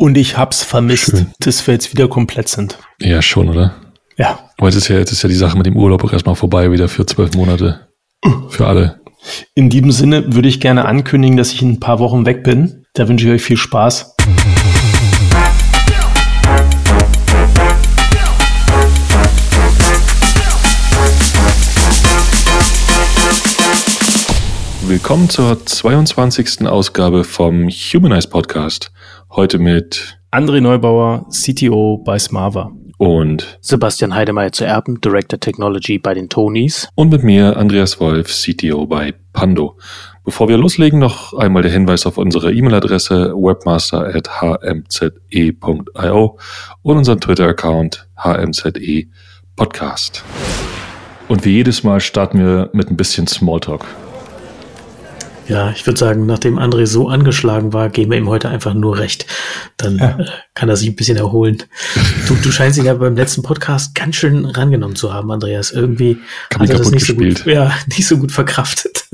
Und ich hab's vermisst, Schön. dass wir jetzt wieder komplett sind. Ja, schon, oder? Ja. Aber jetzt ist ja, jetzt ist ja die Sache mit dem Urlaub auch erstmal vorbei, wieder für zwölf Monate. Für alle. In diesem Sinne würde ich gerne ankündigen, dass ich in ein paar Wochen weg bin. Da wünsche ich euch viel Spaß. Willkommen zur 22. Ausgabe vom Humanize Podcast. Heute mit André Neubauer, CTO bei Smava. Und Sebastian Heidemeyer zu Erben, Director Technology bei den Tonys. Und mit mir, Andreas Wolf, CTO bei Pando. Bevor wir loslegen, noch einmal der Hinweis auf unsere E-Mail-Adresse webmaster.hmze.io und unseren Twitter-Account hmze Podcast. Und wie jedes Mal starten wir mit ein bisschen Smalltalk. Ja, ich würde sagen, nachdem André so angeschlagen war, geben wir ihm heute einfach nur recht. Dann ja. äh, kann er sich ein bisschen erholen. Du, du scheinst ihn ja beim letzten Podcast ganz schön rangenommen zu haben, Andreas. Irgendwie Kann hat er das nicht gespielt. so, gut, ja, nicht so gut verkraftet.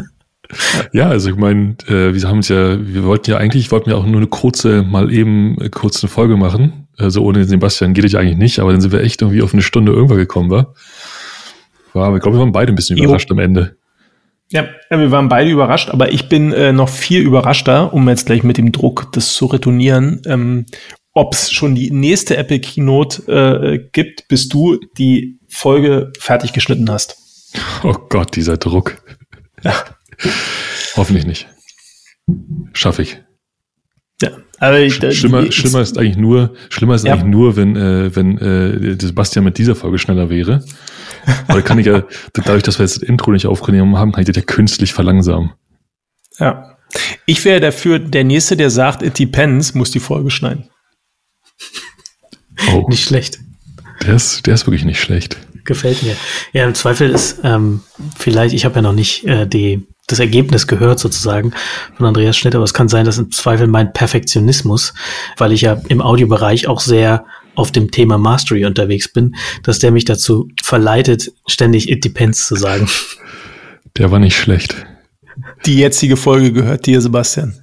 Ja, also ich meine, äh, wir haben es ja, wir wollten ja eigentlich, wollten ja auch nur eine kurze, mal eben äh, kurz eine Folge machen. Also ohne Sebastian geht es eigentlich nicht, aber dann sind wir echt irgendwie auf eine Stunde irgendwann gekommen, war. War, ich glaube, wir waren beide ein bisschen überrascht am Ende. Ja, wir waren beide überrascht, aber ich bin äh, noch viel überraschter, um jetzt gleich mit dem Druck das zu retournieren, ähm, ob es schon die nächste Apple Keynote äh, gibt, bis du die Folge fertig geschnitten hast. Oh Gott, dieser Druck. Ja. Hoffentlich nicht. Schaffe ich. Ja, aber ich, schlimmer, schlimmer ist eigentlich nur, schlimmer ist ja. eigentlich nur, wenn, äh, wenn äh, Sebastian mit dieser Folge schneller wäre. Aber kann ich ja, dadurch, dass wir jetzt das Intro nicht aufgenommen haben, kann ich das ja künstlich verlangsamen. Ja. Ich wäre dafür, der Nächste, der sagt, it depends, muss die Folge schneiden. Oh. Nicht schlecht. Der ist, der ist wirklich nicht schlecht. Gefällt mir. Ja, im Zweifel ist ähm, vielleicht, ich habe ja noch nicht äh, die, das Ergebnis gehört sozusagen von Andreas Schnitt, aber es kann sein, dass im Zweifel mein Perfektionismus, weil ich ja im Audiobereich auch sehr auf dem Thema Mastery unterwegs bin, dass der mich dazu verleitet, ständig It Depends zu sagen. Der war nicht schlecht. Die jetzige Folge gehört dir, Sebastian.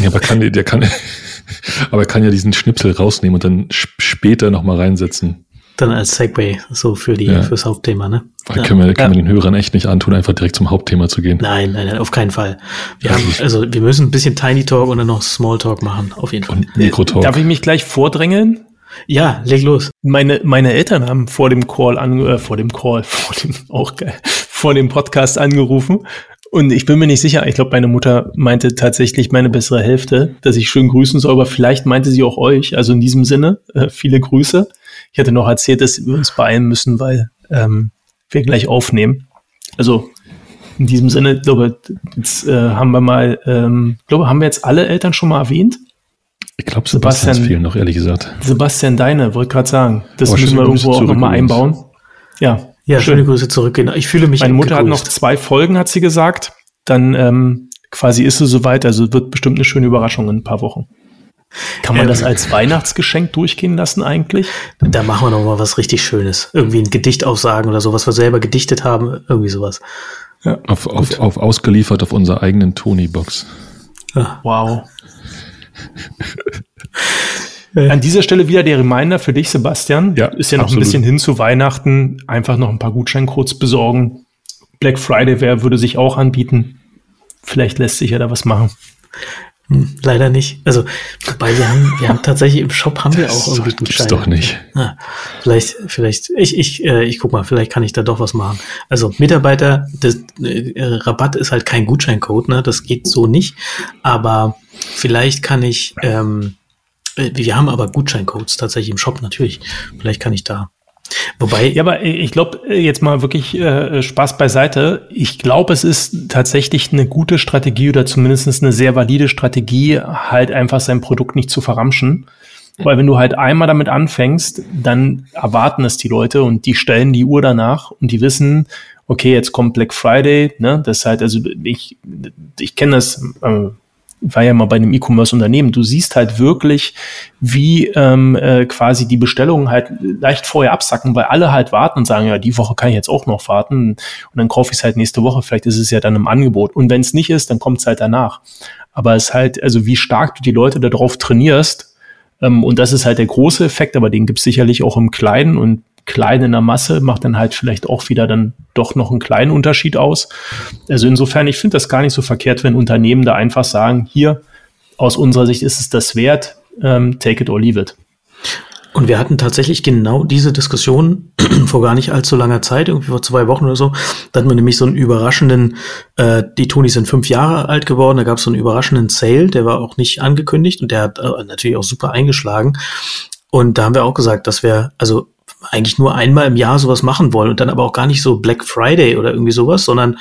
Ja, aber kann, der kann, aber er kann ja diesen Schnipsel rausnehmen und dann später nochmal reinsetzen. Dann als Segway, so für die, ja. fürs Hauptthema, ne? Ja. Können, wir, können ja. wir den Hörern echt nicht antun, einfach direkt zum Hauptthema zu gehen. Nein, nein, nein, auf keinen Fall. Wir haben, also wir müssen ein bisschen Tiny Talk und dann noch Small Talk machen, auf jeden Fall. Und Mikrotalk. Darf ich mich gleich vordrängeln? Ja, leg los. Meine, meine Eltern haben vor dem Call an, äh, vor dem Call, vor dem, auch geil, vor dem Podcast angerufen. Und ich bin mir nicht sicher, ich glaube, meine Mutter meinte tatsächlich meine bessere Hälfte, dass ich schön grüßen soll, aber vielleicht meinte sie auch euch. Also in diesem Sinne, äh, viele Grüße. Ich hatte noch erzählt, dass wir uns beeilen müssen, weil ähm, wir gleich aufnehmen. Also in diesem Sinne, glaube jetzt äh, haben wir mal, ähm, glaube, haben wir jetzt alle Eltern schon mal erwähnt? Ich glaube, Sebastian, Sebastian fehlen noch, ehrlich gesagt. Sebastian Deine, wollte gerade sagen. Das Aber müssen wir irgendwo auch nochmal einbauen. Ja. Ja, schöne Grüße zurück. Ich fühle mich Meine Mutter gegrüßt. hat noch zwei Folgen, hat sie gesagt. Dann ähm, quasi ist sie soweit. Also wird bestimmt eine schöne Überraschung in ein paar Wochen. Kann man ähm, das als Weihnachtsgeschenk durchgehen lassen eigentlich? Da machen wir noch mal was richtig Schönes. Irgendwie ein Gedicht aufsagen oder so, was wir selber gedichtet haben. Irgendwie sowas. Ja, auf, auf, auf ausgeliefert auf unserer eigenen Tony-Box. Ja. Wow. An dieser Stelle wieder der Reminder für dich, Sebastian. Ja, ist ja noch absolut. ein bisschen hin zu Weihnachten. Einfach noch ein paar Gutscheincodes besorgen. Black Friday wer würde sich auch anbieten. Vielleicht lässt sich ja da was machen. Hm, leider nicht. Also, wobei wir haben, wir haben tatsächlich im Shop haben wir auch irgendwie Gutscheine. doch nicht. Ah, vielleicht, vielleicht, ich, ich, äh, ich guck mal, vielleicht kann ich da doch was machen. Also Mitarbeiter, das, äh, Rabatt ist halt kein Gutscheincode, ne? Das geht so nicht. Aber vielleicht kann ich, ähm, äh, wir haben aber Gutscheincodes tatsächlich im Shop natürlich. Vielleicht kann ich da Wobei. Ja, aber ich glaube, jetzt mal wirklich äh, Spaß beiseite. Ich glaube, es ist tatsächlich eine gute Strategie oder zumindest eine sehr valide Strategie, halt einfach sein Produkt nicht zu verramschen. Weil wenn du halt einmal damit anfängst, dann erwarten es die Leute und die stellen die Uhr danach und die wissen, okay, jetzt kommt Black Friday, ne? Das ist halt, also ich, ich kenne das, äh, war ja mal bei einem E-Commerce-Unternehmen, du siehst halt wirklich, wie ähm, äh, quasi die Bestellungen halt leicht vorher absacken, weil alle halt warten und sagen, ja, die Woche kann ich jetzt auch noch warten und dann kaufe ich es halt nächste Woche, vielleicht ist es ja dann im Angebot. Und wenn es nicht ist, dann kommt es halt danach. Aber es ist halt, also wie stark du die Leute darauf trainierst, Ähm, und das ist halt der große Effekt, aber den gibt es sicherlich auch im Kleinen und klein in der Masse macht dann halt vielleicht auch wieder dann doch noch einen kleinen Unterschied aus. Also insofern, ich finde das gar nicht so verkehrt, wenn Unternehmen da einfach sagen, hier, aus unserer Sicht ist es das wert, ähm, take it or leave it. Und wir hatten tatsächlich genau diese Diskussion vor gar nicht allzu langer Zeit, irgendwie vor zwei Wochen oder so. Da hatten wir nämlich so einen überraschenden, äh, die Tonis sind fünf Jahre alt geworden, da gab es so einen überraschenden Sale, der war auch nicht angekündigt und der hat äh, natürlich auch super eingeschlagen. Und da haben wir auch gesagt, dass wir, also eigentlich nur einmal im Jahr sowas machen wollen und dann aber auch gar nicht so Black Friday oder irgendwie sowas, sondern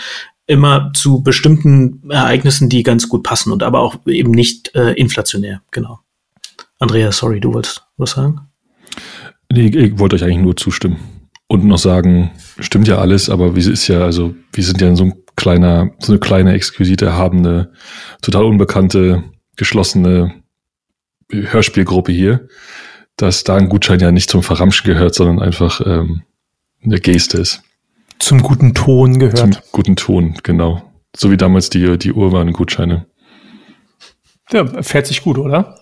immer zu bestimmten Ereignissen, die ganz gut passen und aber auch eben nicht äh, inflationär, genau. Andrea, sorry, du wolltest was sagen? Nee, ich wollte euch eigentlich nur zustimmen. Und noch sagen, stimmt ja alles, aber wie ist ja, also, wir sind ja so ein kleiner, so eine kleine, exquisit erhabene, total unbekannte, geschlossene Hörspielgruppe hier dass da ein Gutschein ja nicht zum Verramschen gehört, sondern einfach ähm, eine Geste ist. Zum guten Ton gehört. Zum guten Ton, genau. So wie damals die, die Urban-Gutscheine. Ja, fährt sich gut, oder?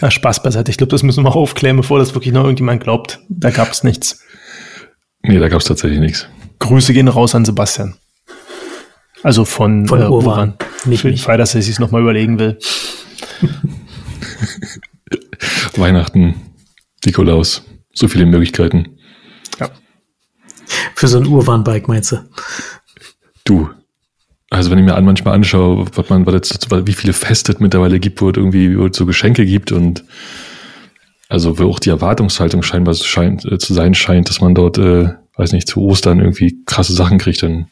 Na, Spaß beiseite. Ich glaube, das müssen wir aufklären, bevor das wirklich noch irgendjemand glaubt. Da gab es nichts. Nee, da gab es tatsächlich nichts. Grüße gehen raus an Sebastian. Also von, von äh, Urban. Urban. Nicht Für den Fall, dass er sich nochmal überlegen will. Weihnachten, Nikolaus, so viele Möglichkeiten. Ja. Für so ein Urban-Bike meinst du? Du. Also wenn ich mir an manchmal anschaue, was man, was jetzt, wie viele Feste es mittlerweile gibt, wo es irgendwie wo es so Geschenke gibt und also wo auch die Erwartungshaltung scheinbar scheint, äh, zu sein scheint, dass man dort, äh, weiß nicht, zu Ostern irgendwie krasse Sachen kriegt, dann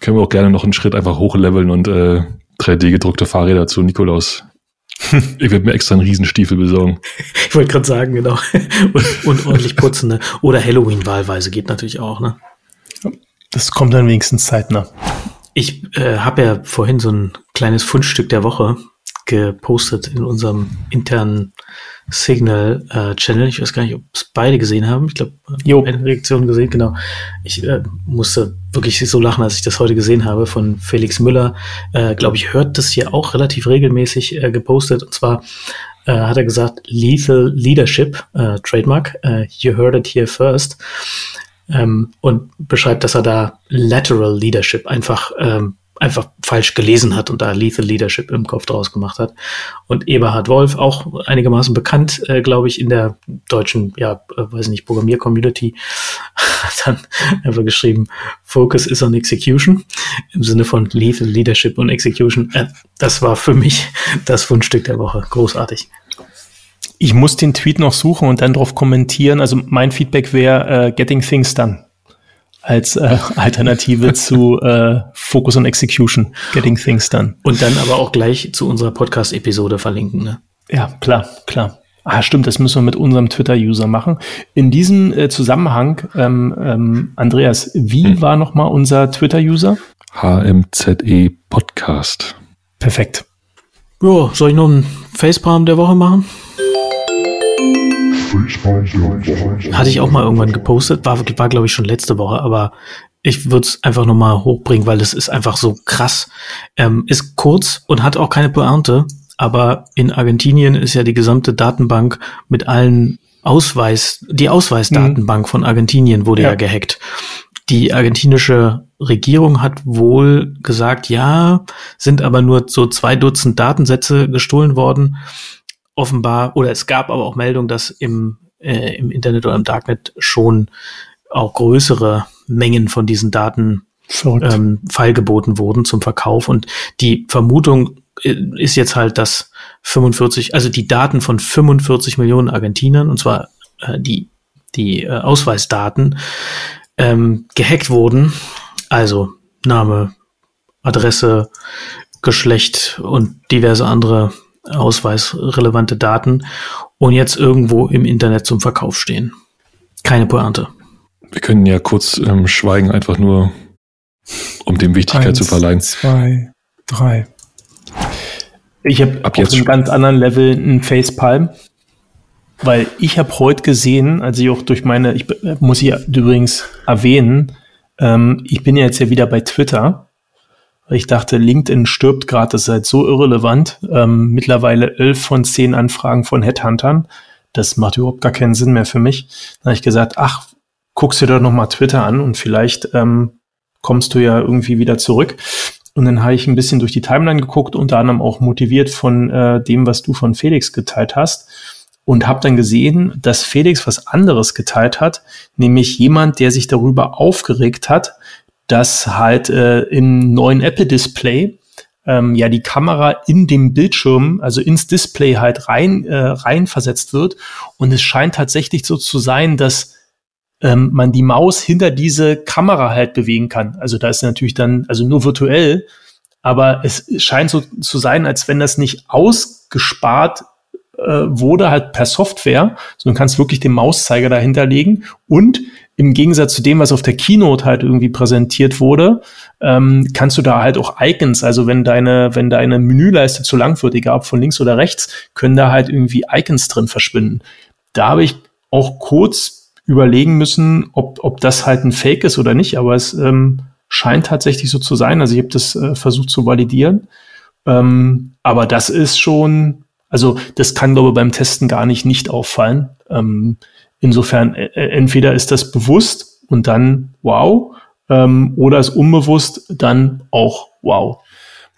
können wir auch gerne noch einen Schritt einfach hochleveln und äh, 3D gedruckte Fahrräder zu Nikolaus ich werde mir extra einen Riesenstiefel besorgen. Ich wollte gerade sagen, genau. Und, und ordentlich putzen, ne? Oder Halloween wahlweise geht natürlich auch, ne? Das kommt dann wenigstens zeitnah. Ich äh, habe ja vorhin so ein kleines Fundstück der Woche gepostet in unserem internen Signal-Channel. Äh, ich weiß gar nicht, ob es beide gesehen haben. Ich glaube, eine Reaktion gesehen, genau. Ich äh, musste wirklich so lachen, als ich das heute gesehen habe von Felix Müller. Äh, glaube ich, hört das hier auch relativ regelmäßig äh, gepostet. Und zwar äh, hat er gesagt, Lethal Leadership, äh, Trademark, äh, you heard it here first. Ähm, und beschreibt, dass er da Lateral Leadership einfach ähm, einfach falsch gelesen hat und da Lethal Leadership im Kopf draus gemacht hat. Und Eberhard Wolf, auch einigermaßen bekannt, äh, glaube ich, in der deutschen, ja, äh, weiß nicht, Programmier-Community, hat dann einfach geschrieben, Focus is on Execution, im Sinne von Lethal Leadership und Execution. Äh, das war für mich das Fundstück der Woche. Großartig. Ich muss den Tweet noch suchen und dann darauf kommentieren. Also mein Feedback wäre uh, Getting Things Done als äh, Alternative zu äh, Focus on Execution, Getting Things Done. Und dann aber auch gleich zu unserer Podcast-Episode verlinken. Ne? Ja, klar, klar. Ah, stimmt, das müssen wir mit unserem Twitter-User machen. In diesem äh, Zusammenhang, ähm, ähm, Andreas, wie hm. war nochmal unser Twitter-User? HMZE Podcast. Perfekt. Ja, soll ich noch einen Facepalm der Woche machen? Hatte ich auch mal irgendwann gepostet, war, war glaube ich schon letzte Woche, aber ich würde es einfach nochmal hochbringen, weil es ist einfach so krass. Ähm, ist kurz und hat auch keine Pointe, aber in Argentinien ist ja die gesamte Datenbank mit allen Ausweis, die Ausweisdatenbank mhm. von Argentinien wurde ja. ja gehackt. Die argentinische Regierung hat wohl gesagt, ja, sind aber nur so zwei Dutzend Datensätze gestohlen worden offenbar, oder es gab aber auch Meldungen, dass im, äh, im Internet oder im Darknet schon auch größere Mengen von diesen Daten ähm, feilgeboten wurden zum Verkauf. Und die Vermutung äh, ist jetzt halt, dass 45, also die Daten von 45 Millionen Argentinern, und zwar äh, die, die äh, Ausweisdaten, ähm, gehackt wurden. Also Name, Adresse, Geschlecht und diverse andere ausweisrelevante Daten und jetzt irgendwo im Internet zum Verkauf stehen. Keine Pointe. Wir können ja kurz ähm, schweigen, einfach nur, um dem Wichtigkeit Eins, zu verleihen. Zwei, drei. Ich habe auf einem ganz anderen Level einen Facepalm, weil ich habe heute gesehen, als ich auch durch meine, ich muss ich übrigens erwähnen, ähm, ich bin ja jetzt ja wieder bei Twitter Ich dachte, LinkedIn stirbt gerade, das ist halt so irrelevant. Ähm, mittlerweile elf von zehn Anfragen von Headhuntern. Das macht überhaupt gar keinen Sinn mehr für mich. Dann habe ich gesagt, ach, guckst dir doch noch mal Twitter an und vielleicht ähm, kommst du ja irgendwie wieder zurück. Und dann habe ich ein bisschen durch die Timeline geguckt, unter anderem auch motiviert von äh, dem, was du von Felix geteilt hast. Und habe dann gesehen, dass Felix was anderes geteilt hat, nämlich jemand, der sich darüber aufgeregt hat, dass halt äh, im neuen Apple-Display ähm, ja die Kamera in dem Bildschirm, also ins Display halt rein, äh, rein versetzt wird. Und es scheint tatsächlich so zu sein, dass ähm, man die Maus hinter diese Kamera halt bewegen kann. Also da ist natürlich dann, also nur virtuell, aber es scheint so zu sein, als wenn das nicht ausgespart äh, wurde, halt per Software, sondern kannst wirklich den Mauszeiger dahinter legen und im Gegensatz zu dem, was auf der Keynote halt irgendwie präsentiert wurde, ähm, kannst du da halt auch Icons, also wenn deine, wenn deine Menüleiste zu lang wird, egal ob von links oder rechts, können da halt irgendwie Icons drin verschwinden. Da habe ich auch kurz überlegen müssen, ob, ob das halt ein Fake ist oder nicht, aber es ähm, scheint tatsächlich so zu sein. Also ich habe das äh, versucht zu validieren. Ähm, aber das ist schon, also das kann, glaube ich, beim Testen gar nicht nicht auffallen. Ähm, Insofern, äh, äh, entweder ist das bewusst und dann wow, ähm, oder ist unbewusst dann auch wow.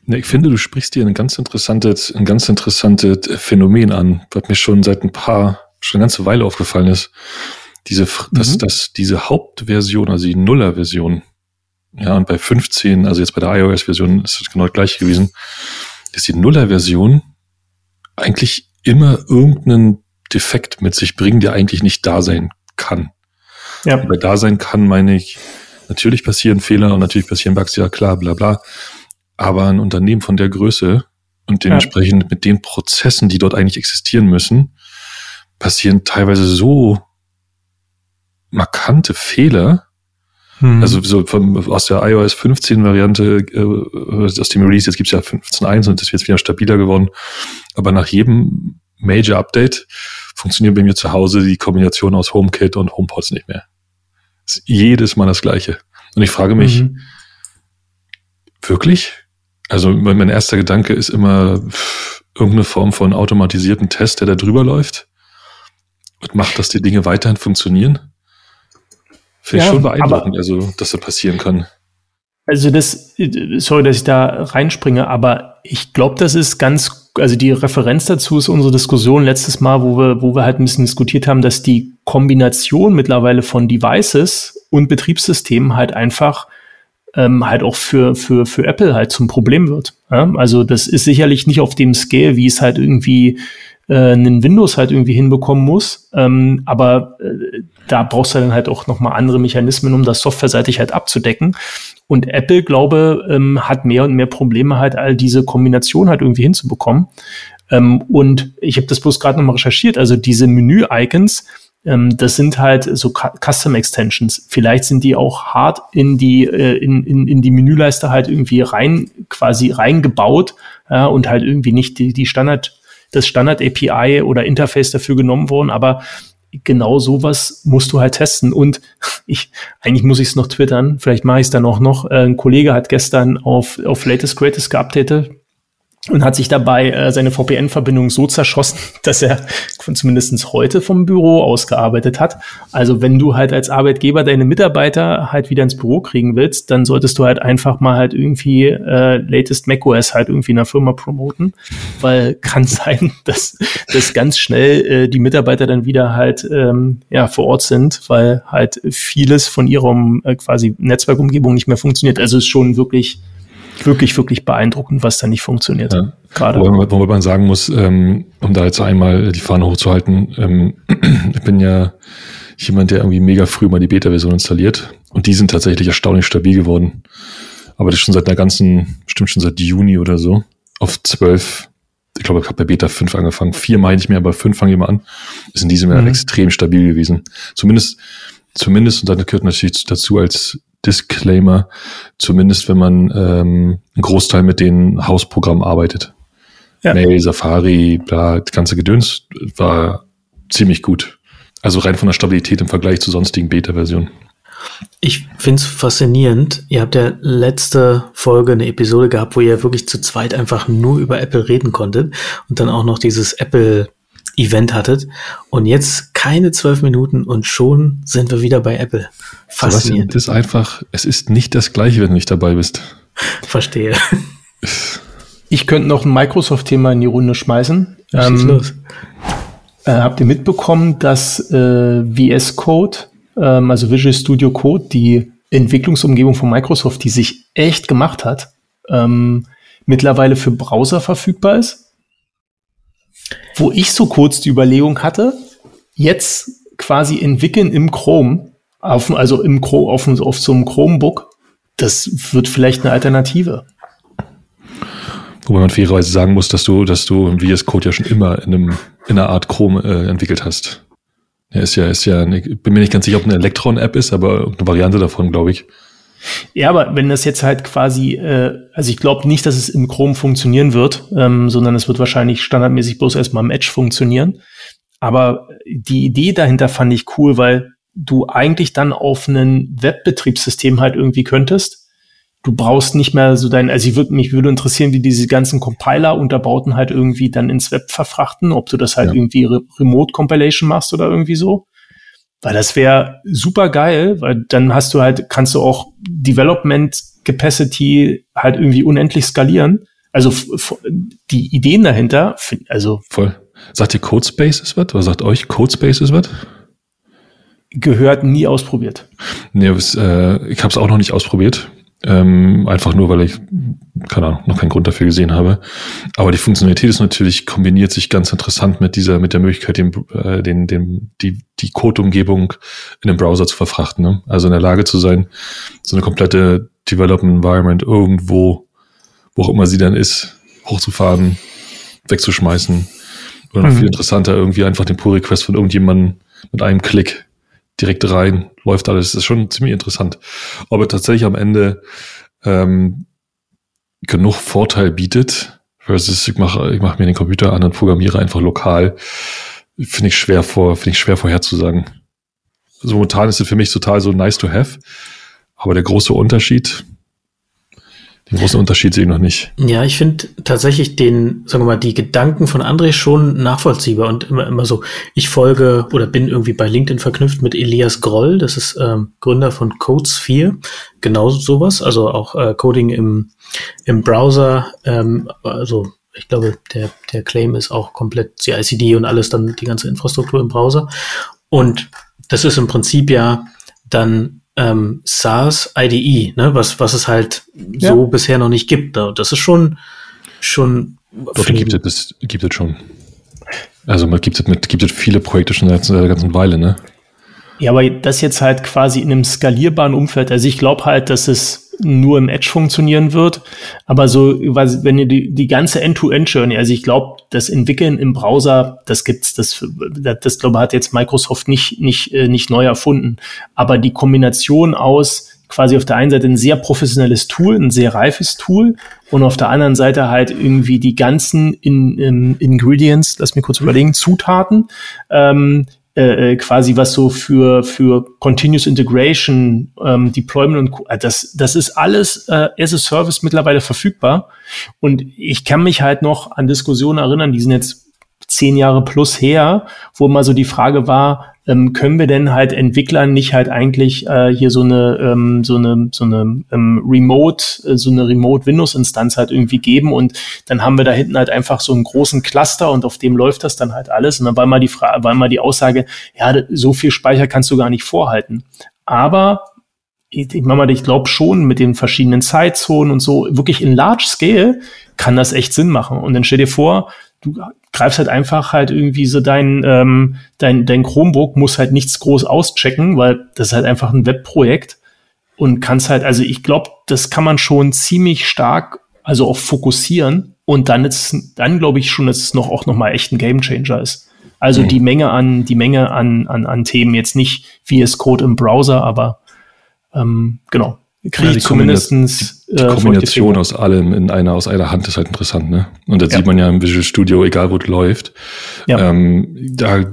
Ich finde, du sprichst hier ein ganz interessantes, ein ganz interessantes Phänomen an, was mir schon seit ein paar, schon eine ganze Weile aufgefallen ist. Diese, mhm. dass, dass diese Hauptversion, also die Nuller-Version, ja, und bei 15, also jetzt bei der iOS-Version ist es genau das gleiche gewesen, dass die Nuller-Version eigentlich immer irgendeinen Defekt mit sich bringen, der eigentlich nicht da sein kann. Ja. Und bei da sein kann, meine ich, natürlich passieren Fehler und natürlich passieren Bugs, ja klar, bla bla. Aber ein Unternehmen von der Größe und dementsprechend ja. mit den Prozessen, die dort eigentlich existieren müssen, passieren teilweise so markante Fehler. Hm. Also so von, aus der iOS 15 Variante, äh, aus dem Release, jetzt gibt's ja 15.1 und das ist jetzt wieder stabiler geworden. Aber nach jedem Major Update funktioniert bei mir zu Hause die Kombination aus HomeKit und HomePods nicht mehr. ist jedes Mal das Gleiche. Und ich frage mich, mhm. wirklich? Also mein erster Gedanke ist immer pff, irgendeine Form von automatisierten Test, der da drüber läuft und macht, dass die Dinge weiterhin funktionieren. Finde ja, ich schon beeindruckend, also dass das passieren kann. Also das, sorry, dass ich da reinspringe, aber ich glaube, das ist ganz, also die Referenz dazu ist unsere Diskussion letztes Mal, wo wir, wo wir halt ein bisschen diskutiert haben, dass die Kombination mittlerweile von Devices und Betriebssystemen halt einfach ähm, halt auch für, für, für Apple halt zum Problem wird. Ja? Also das ist sicherlich nicht auf dem Scale, wie es halt irgendwie äh, einen Windows halt irgendwie hinbekommen muss. Ähm, aber äh, da brauchst du dann halt auch nochmal andere Mechanismen, um das softwareseitig halt abzudecken. Und Apple, glaube, ähm, hat mehr und mehr Probleme halt, all diese Kombination halt irgendwie hinzubekommen. Ähm, und ich habe das bloß gerade nochmal recherchiert. Also diese Menü-Icons, ähm, das sind halt so Custom Extensions. Vielleicht sind die auch hart in die, äh, in, in, in die Menüleiste halt irgendwie rein, quasi reingebaut ja, und halt irgendwie nicht die, die Standard, das Standard API oder Interface dafür genommen worden. Aber genau sowas musst du halt testen. Und ich, eigentlich muss ich es noch twittern, vielleicht mache ich es dann auch noch. Äh, ein Kollege hat gestern auf, auf Latest Greatest geupdatet und hat sich dabei äh, seine VPN-Verbindung so zerschossen, dass er zumindestens heute vom Büro ausgearbeitet hat. Also wenn du halt als Arbeitgeber deine Mitarbeiter halt wieder ins Büro kriegen willst, dann solltest du halt einfach mal halt irgendwie äh, latest macOS halt irgendwie in der Firma promoten, weil kann sein, dass, dass ganz schnell äh, die Mitarbeiter dann wieder halt ähm, ja vor Ort sind, weil halt vieles von ihrem äh, quasi Netzwerkumgebung nicht mehr funktioniert. Also ist schon wirklich wirklich, wirklich beeindruckend, was da nicht funktioniert. Ja. Gerade. Wobei, wobei man sagen muss, ähm, um da jetzt einmal die Fahne hochzuhalten, ähm, ich bin ja jemand, der irgendwie mega früh mal die Beta-Version installiert und die sind tatsächlich erstaunlich stabil geworden. Aber das ist schon seit einer ganzen, bestimmt schon seit Juni oder so, auf zwölf ich glaube, ich habe bei Beta 5 angefangen. Vier meine ich mehr, aber fünf fange ich mal an. Ist in diesem Jahr mhm. extrem stabil gewesen. Zumindest, zumindest, und dann gehört natürlich dazu als Disclaimer, zumindest wenn man ähm, einen Großteil mit den Hausprogrammen arbeitet. Ja. Mail, Safari, bla, das ganze Gedöns war ziemlich gut. Also rein von der Stabilität im Vergleich zu sonstigen Beta-Versionen. Ich finde es faszinierend. Ihr habt ja letzte Folge eine Episode gehabt, wo ihr wirklich zu zweit einfach nur über Apple reden konntet und dann auch noch dieses Apple Event hattet. Und jetzt keine zwölf Minuten und schon sind wir wieder bei Apple. Faszinierend. Das ist einfach, es ist nicht das gleiche, wenn du nicht dabei bist. Verstehe. Ich könnte noch ein Microsoft-Thema in die Runde schmeißen. Ähm, los. Äh, habt ihr mitbekommen, dass äh, VS Code, ähm, also Visual Studio Code, die Entwicklungsumgebung von Microsoft, die sich echt gemacht hat, ähm, mittlerweile für Browser verfügbar ist? Wo ich so kurz die Überlegung hatte, jetzt quasi entwickeln im Chrome, auf, also im Chrome, auf, auf so einem Chromebook, das wird vielleicht eine Alternative. Wobei man fairerweise sagen muss, dass du, dass du VS Code ja schon immer in, einem, in einer Art Chrome äh, entwickelt hast. Er ist ja, ist ja, eine, bin mir nicht ganz sicher, ob eine Electron-App ist, aber eine Variante davon, glaube ich. Ja, aber wenn das jetzt halt quasi, äh, also ich glaube nicht, dass es im Chrome funktionieren wird, ähm, sondern es wird wahrscheinlich standardmäßig bloß erstmal im Edge funktionieren. Aber die Idee dahinter fand ich cool, weil du eigentlich dann auf ein Webbetriebssystem halt irgendwie könntest du brauchst nicht mehr so dein, also ich würde mich würde interessieren, wie diese ganzen Compiler-Unterbauten halt irgendwie dann ins Web verfrachten, ob du das halt ja. irgendwie Re Remote Compilation machst oder irgendwie so. Weil das wäre super geil, weil dann hast du halt, kannst du auch Development Capacity halt irgendwie unendlich skalieren. Also die Ideen dahinter, also. Voll. Sagt ihr Codespace was? Oder sagt euch Codespace was? Gehört nie ausprobiert. Nee, was, äh, ich habe es auch noch nicht ausprobiert. Ähm, einfach nur, weil ich, keine Ahnung, noch keinen Grund dafür gesehen habe. Aber die Funktionalität ist natürlich, kombiniert sich ganz interessant mit dieser, mit der Möglichkeit, den, äh, den, den, die, die Code-Umgebung in den Browser zu verfrachten. Ne? Also in der Lage zu sein, so eine komplette Development Environment irgendwo, wo auch immer sie dann ist, hochzufahren, wegzuschmeißen. Oder mhm. viel interessanter, irgendwie einfach den Pull-Request von irgendjemandem mit einem Klick direkt rein, läuft alles. Das ist schon ziemlich interessant. Aber tatsächlich am Ende ähm, genug Vorteil bietet, versus ich mache ich mach mir den Computer an und programmiere einfach lokal, finde ich schwer vor, finde ich schwer vorherzusagen. Also momentan ist es für mich total so nice to have. Aber der große Unterschied, den großen Unterschied sehe ich noch nicht. Ja, ich finde tatsächlich den, sagen wir mal, die Gedanken von André schon nachvollziehbar und immer, immer so. Ich folge oder bin irgendwie bei LinkedIn verknüpft mit Elias Groll, das ist ähm, Gründer von Codesphere, genau sowas, also auch äh, Coding im, im Browser, ähm, also ich glaube, der, der Claim ist auch komplett CICD und alles dann die ganze Infrastruktur im Browser. Und das ist im Prinzip ja dann ähm, SaaS IDE, ne, was, was es halt ja. so bisher noch nicht gibt. Das ist schon, schon. Doch, gibt es, gibt es schon. Also man gibt es mit, gibt es viele Projekte schon seit einer ganzen Weile, ne? Ja, aber das jetzt halt quasi in einem skalierbaren Umfeld. Also ich glaube halt, dass es nur im Edge funktionieren wird. Aber so, wenn ihr die, die ganze End-to-End-Journey, also ich glaube, das Entwickeln im Browser, das gibt's, das, das, das glaube hat jetzt Microsoft nicht, nicht, äh, nicht neu erfunden. Aber die Kombination aus quasi auf der einen Seite ein sehr professionelles Tool, ein sehr reifes Tool und auf der anderen Seite halt irgendwie die ganzen in, in Ingredients, lass mich kurz überlegen, Zutaten, ähm, äh, äh, quasi was so für für Continuous Integration, ähm, Deployment und äh, das das ist alles äh, as a Service mittlerweile verfügbar. Und ich kann mich halt noch an Diskussionen erinnern, die sind jetzt zehn Jahre plus her, wo mal so die Frage war, ähm, können wir denn halt Entwicklern nicht halt eigentlich äh, hier so eine ähm, so eine so eine ähm, Remote äh, so eine Remote Windows Instanz halt irgendwie geben und dann haben wir da hinten halt einfach so einen großen Cluster und auf dem läuft das dann halt alles. Und dann war mal die Frage war mal die Aussage ja so viel Speicher kannst du gar nicht vorhalten. Aber ich, ich, mal, ich glaube schon mit den verschiedenen Zeitzonen und so wirklich in Large Scale kann das echt Sinn machen. Und dann stell dir vor du greifst halt einfach halt irgendwie so dein, ähm, dein, dein Chromebook muss halt nichts groß auschecken, weil das ist halt einfach ein Webprojekt und kannst halt, also ich glaube, das kann man schon ziemlich stark, also auch fokussieren und dann ist, dann glaube ich schon, dass es noch auch noch mal echt ein Gamechanger ist. Also mhm. die Menge an, die Menge an, an, an Themen jetzt nicht VS Code im Browser, aber ähm, genau kriege ja, zumindestens die, äh, Kombination aus allem in einer aus einer Hand ist halt interessant, ne? Und das ja. sieht man ja im Visual Studio, egal wo es läuft. Ja. Ähm, da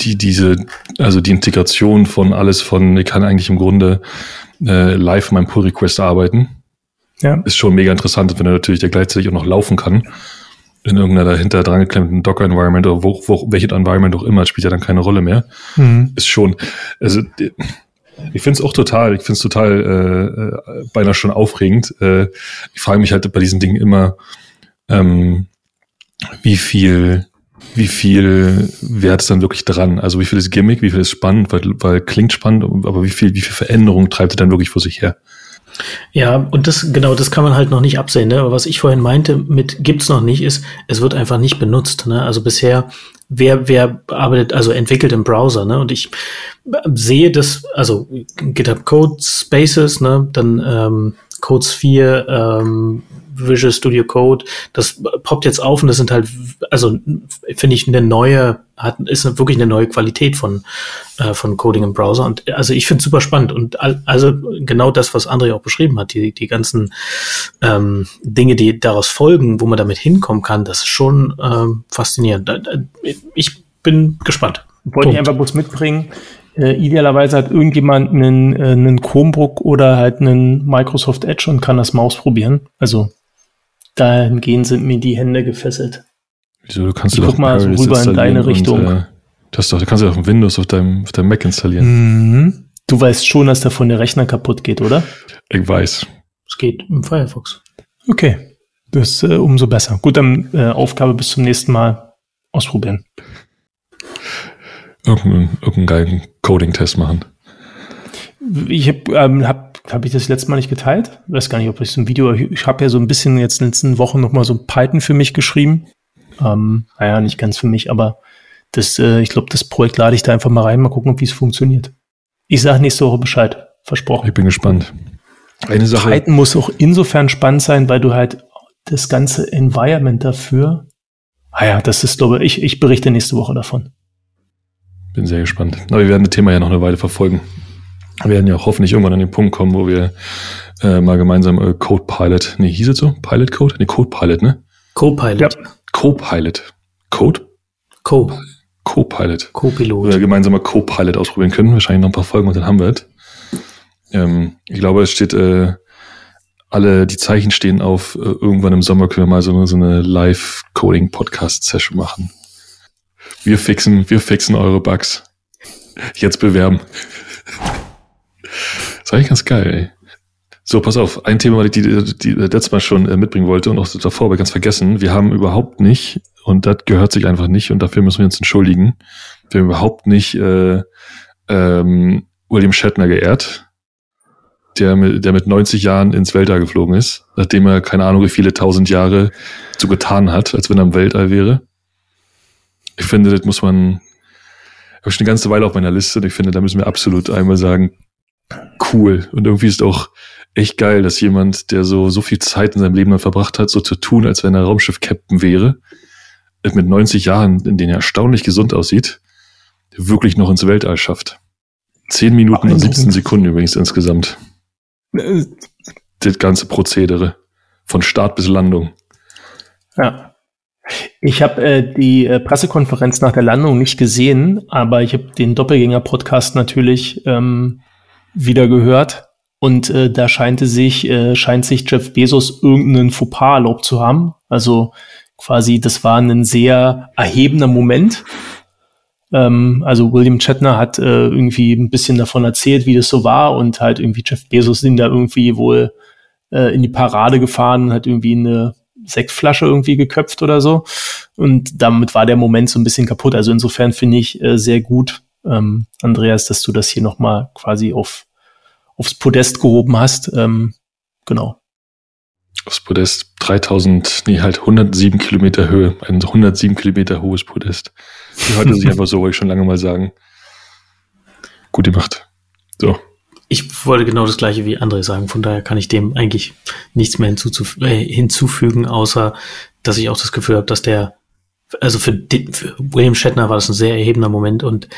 die, diese, also die Integration von alles von, ich kann eigentlich im Grunde äh, live mein Pull Request arbeiten. Ja. Ist schon mega interessant, wenn er natürlich der gleichzeitig auch noch laufen kann. In irgendeiner dahinter dran geklemmten Docker-Environment oder wo, wo, welches Environment auch immer, spielt ja dann keine Rolle mehr. Mhm. Ist schon, also ich finde es auch total, ich finde es total äh, äh, beinahe schon aufregend. Äh, ich frage mich halt bei diesen Dingen immer, ähm, wie viel wie viel Wert ist dann wirklich dran? Also wie viel ist Gimmick, wie viel ist spannend, weil, weil klingt spannend, aber wie viel, wie viel Veränderung treibt er dann wirklich vor sich her? Ja, und das, genau, das kann man halt noch nicht absehen, ne? Aber was ich vorhin meinte mit gibt's noch nicht, ist, es wird einfach nicht benutzt, ne? Also bisher, wer, wer arbeitet, also entwickelt im Browser, ne? Und ich sehe das, also GitHub Code Spaces, ne? Dann ähm, Codes 4, ähm, Visual Studio Code, das poppt jetzt auf und das sind halt, also finde ich eine neue, hat, ist wirklich eine neue Qualität von, äh, von Coding im Browser. Und also ich finde es super spannend. Und also genau das, was André auch beschrieben hat, die, die ganzen ähm, Dinge, die daraus folgen, wo man damit hinkommen kann, das ist schon ähm, faszinierend. Ich bin gespannt. Wollte ich einfach bloß mitbringen. Äh, idealerweise hat irgendjemand einen, äh, einen Chromebook oder halt einen Microsoft Edge und kann das mal ausprobieren. Also dahingehend sind mir die Hände gefesselt. Wieso? Du kannst ich du guck mal so rüber in deine Richtung. Und, äh, das doch, du kannst ja auf Windows auf deinem, auf deinem Mac installieren. Mhm. Du weißt schon, dass davon der Rechner kaputt geht, oder? Ich weiß. Es geht im Firefox. Okay. Das ist äh, umso besser. Gut, dann äh, Aufgabe bis zum nächsten Mal ausprobieren. Irgendeinen, irgendeinen geilen Coding-Test machen. Ich habe ähm, hab habe ich das letzte Mal nicht geteilt? Ich weiß gar nicht, ob ich so ein Video, ich habe ja so ein bisschen jetzt in den letzten Wochen nochmal so Python für mich geschrieben. Ähm, naja, nicht ganz für mich, aber das, äh, ich glaube, das Projekt lade ich da einfach mal rein, mal gucken, wie es funktioniert. Ich sage nächste Woche Bescheid. Versprochen. Ich bin gespannt. Eine Sache. Python muss auch insofern spannend sein, weil du halt das ganze Environment dafür. Ah ja, das ist, glaube ich, ich berichte nächste Woche davon. Bin sehr gespannt. Aber wir werden das Thema ja noch eine Weile verfolgen. Wir werden ja auch hoffentlich irgendwann an den Punkt kommen, wo wir äh, mal gemeinsam äh, Code Pilot, nee, hieß es so? Pilot Code? Nee, Code Pilot, ne? Co-Pilot. Ja. Co-Pilot. Code? Co. Co-Pilot. Co-Pilot. Oder gemeinsam mal Co-Pilot ausprobieren können. Wahrscheinlich noch ein paar Folgen und dann haben wir es. Ähm, ich glaube, es steht, äh, alle, die Zeichen stehen auf, äh, irgendwann im Sommer können wir mal so, so eine Live-Coding-Podcast-Session machen. Wir fixen, wir fixen eure Bugs. Jetzt bewerben. Das war eigentlich ganz geil, ey. So, pass auf, ein Thema, was ich die, die, letztes Mal schon äh, mitbringen wollte und auch davor aber ganz vergessen. Wir haben überhaupt nicht, und das gehört sich einfach nicht, und dafür müssen wir uns entschuldigen, wir haben überhaupt nicht äh, ähm, William Shatner geehrt, der mit, der mit 90 Jahren ins Weltall geflogen ist, nachdem er keine Ahnung wie viele tausend Jahre so getan hat, als wenn er im Weltall wäre. Ich finde, das muss man, habe ich eine ganze Weile auf meiner Liste und ich finde, da müssen wir absolut einmal sagen, cool. Und irgendwie ist auch echt geil, dass jemand, der so, so viel Zeit in seinem Leben dann verbracht hat, so zu tun, als wenn er Raumschiff-Captain wäre, mit 90 Jahren, in denen er erstaunlich gesund aussieht, wirklich noch ins Weltall schafft. Zehn Minuten und 17 Sekunden übrigens insgesamt. Äh. Das ganze Prozedere. Von Start bis Landung. Ja. Ich habe äh, die äh, Pressekonferenz nach der Landung nicht gesehen, aber ich habe den Doppelgänger-Podcast natürlich ähm, wieder gehört. Und äh, da scheint sich, äh, scheint sich Jeff Bezos irgendeinen Fauxpas erlaubt zu haben. Also quasi, das war ein sehr erhebender Moment. Ähm, also William Shatner hat äh, irgendwie ein bisschen davon erzählt, wie das so war und halt irgendwie Jeff Bezos sind da irgendwie wohl äh, in die Parade gefahren hat irgendwie eine Sektflasche irgendwie geköpft oder so. Und damit war der Moment so ein bisschen kaputt. Also insofern finde ich äh, sehr gut, ähm, Andreas, dass du das hier nochmal quasi auf, aufs Podest gehoben hast. Ähm, genau. Aufs Podest 3000, nee, halt 107 Kilometer Höhe. Ein 107 Kilometer hohes Podest. Die heute sich einfach so, wollte ich schon lange mal sagen. Gut gemacht. So. Ich wollte genau das gleiche wie André sagen, von daher kann ich dem eigentlich nichts mehr äh, hinzufügen, außer dass ich auch das Gefühl habe, dass der also für, für William Shatner war das ein sehr erhebender Moment und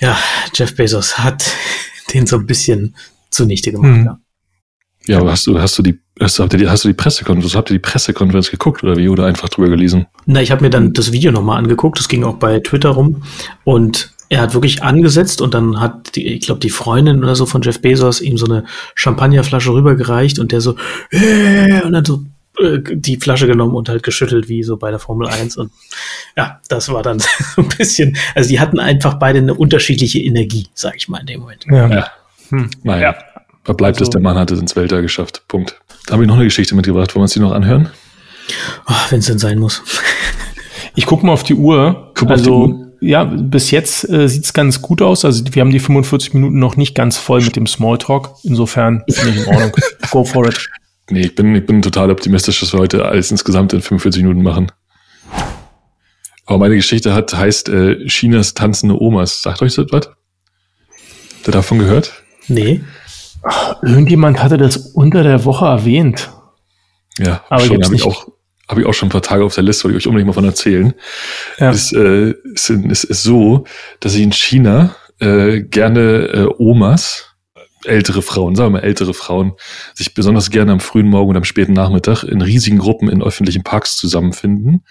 ja, Jeff Bezos hat den so ein bisschen zunichte gemacht. Mhm. Ja. Ja, aber hast du, hast du die, hast du, die, hast du die Pressekonferenz, habt ihr die Pressekonferenz geguckt oder wie oder einfach drüber gelesen? Na, ich habe mir dann das Video nochmal angeguckt, das ging auch bei Twitter rum und er hat wirklich angesetzt und dann hat die, ich glaube, die Freundin oder so von Jeff Bezos ihm so eine Champagnerflasche rübergereicht und der so, äh, und dann so äh, die Flasche genommen und halt geschüttelt wie so bei der Formel 1 und ja, das war dann so ein bisschen, also die hatten einfach beide eine unterschiedliche Energie, sag ich mal in dem Moment. Ja. ja. Hm. Naja. Ja. Aber bleibt also, es, der Mann hat es ins Weltall geschafft. Punkt. Da habe ich noch eine Geschichte mitgebracht. Wollen wir uns die noch anhören? Oh, Wenn es denn sein muss. Ich gucke mal auf die Uhr. Guck also, auf die Uhr. ja, bis jetzt äh, sieht es ganz gut aus. Also wir haben die 45 Minuten noch nicht ganz voll mit dem Smalltalk. Insofern finde ich in Ordnung. Go for it. Nee, ich bin, ich bin total optimistisch, dass wir heute alles insgesamt in 45 Minuten machen. Aber meine Geschichte hat, heißt äh, Chinas tanzende Omas. Sagt euch das was? Habt ihr davon gehört? Nee. Ach, irgendjemand hatte das unter der Woche erwähnt. Ja, aber habe ich auch habe ich auch schon ein paar Tage auf der Liste, wollte ich euch unbedingt mal von erzählen. Ja. Es, äh, es, es ist so, dass sich in China äh, gerne äh, Omas, ältere Frauen, sagen wir mal ältere Frauen, sich besonders gerne am frühen Morgen und am späten Nachmittag in riesigen Gruppen in öffentlichen Parks zusammenfinden,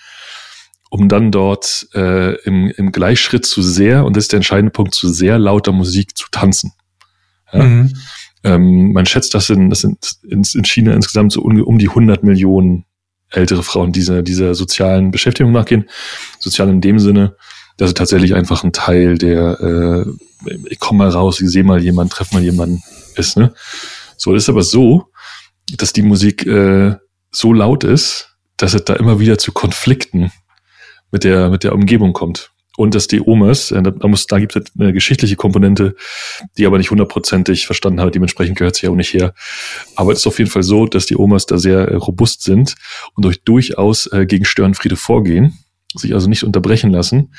um dann dort äh, im, im Gleichschritt zu sehr, und das ist der entscheidende Punkt, zu sehr lauter Musik zu tanzen. Ja? Mhm. Ähm, man schätzt, dass in, das sind in, in China insgesamt so um, um die 100 Millionen ältere Frauen dieser, dieser sozialen Beschäftigung nachgehen. Sozial in dem Sinne, dass es tatsächlich einfach ein Teil der, äh, ich komme mal raus, ich sehe mal jemanden, treffe mal jemanden ist. Ne? So, das ist aber so, dass die Musik äh, so laut ist, dass es da immer wieder zu Konflikten mit der, mit der Umgebung kommt und dass die Omas, äh, da, muss, da gibt es eine geschichtliche Komponente, die aber nicht hundertprozentig verstanden habe, dementsprechend gehört sie auch nicht her. Aber es ist auf jeden Fall so, dass die Omas da sehr äh, robust sind und durch durchaus äh, gegen Störenfriede vorgehen, sich also nicht unterbrechen lassen.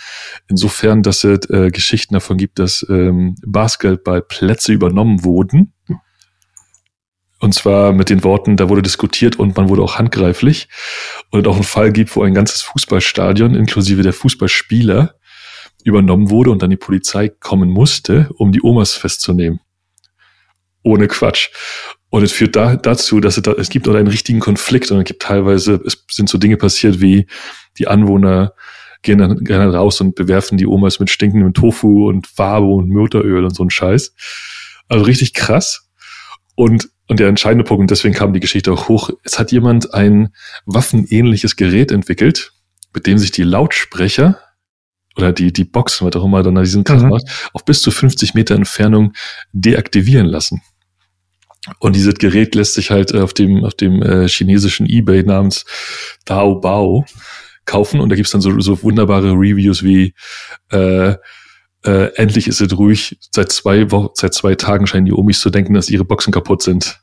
Insofern, dass es äh, Geschichten davon gibt, dass ähm, Basketballplätze übernommen wurden. Und zwar mit den Worten, da wurde diskutiert und man wurde auch handgreiflich. Und es auch einen Fall gibt, wo ein ganzes Fußballstadion inklusive der Fußballspieler übernommen wurde und dann die Polizei kommen musste, um die Omas festzunehmen. Ohne Quatsch. Und es führt da, dazu, dass es, da, es gibt oder einen richtigen Konflikt und es gibt teilweise, es sind so Dinge passiert wie die Anwohner gehen dann, dann raus und bewerfen die Omas mit stinkendem Tofu und Farbe und Mörderöl und so ein Scheiß. Also richtig krass. Und, und der entscheidende Punkt, und deswegen kam die Geschichte auch hoch, es hat jemand ein waffenähnliches Gerät entwickelt, mit dem sich die Lautsprecher oder die, die Boxen, was auch immer dann an diesem Krach mhm. macht, auf bis zu 50 Meter Entfernung deaktivieren lassen. Und dieses Gerät lässt sich halt auf dem, auf dem äh, chinesischen Ebay namens Dao Bao kaufen und da gibt's dann so, so wunderbare Reviews wie äh, äh, endlich ist es ruhig. Seit zwei Wochen, seit zwei Tagen scheinen die Omis zu denken, dass ihre Boxen kaputt sind.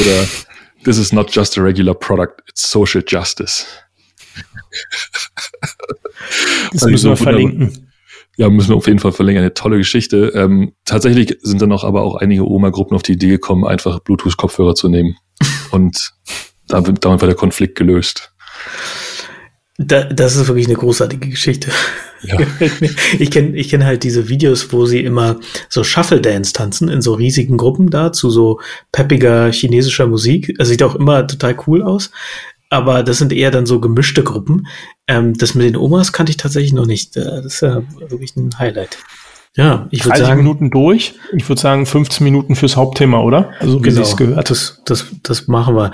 Oder This is not just a regular product, it's social justice. Das also müssen wir verlinken. Ja, müssen wir auf jeden Fall verlängern. Eine tolle Geschichte. Ähm, tatsächlich sind dann auch aber auch einige Oma-Gruppen auf die Idee gekommen, einfach Bluetooth-Kopfhörer zu nehmen. Und damit, damit war der Konflikt gelöst. Da, das ist wirklich eine großartige Geschichte. Ja. ich kenne ich kenn halt diese Videos, wo sie immer so Shuffle Dance tanzen in so riesigen Gruppen da zu so peppiger chinesischer Musik. Das sieht auch immer total cool aus aber das sind eher dann so gemischte Gruppen. Ähm, das mit den Omas kannte ich tatsächlich noch nicht. Äh, das ist ja wirklich ein Highlight. Ja, ich würde sagen. Minuten durch. Ich würde sagen 15 Minuten fürs Hauptthema, oder? Also, wie genau, es gehört. Das, das, das machen wir.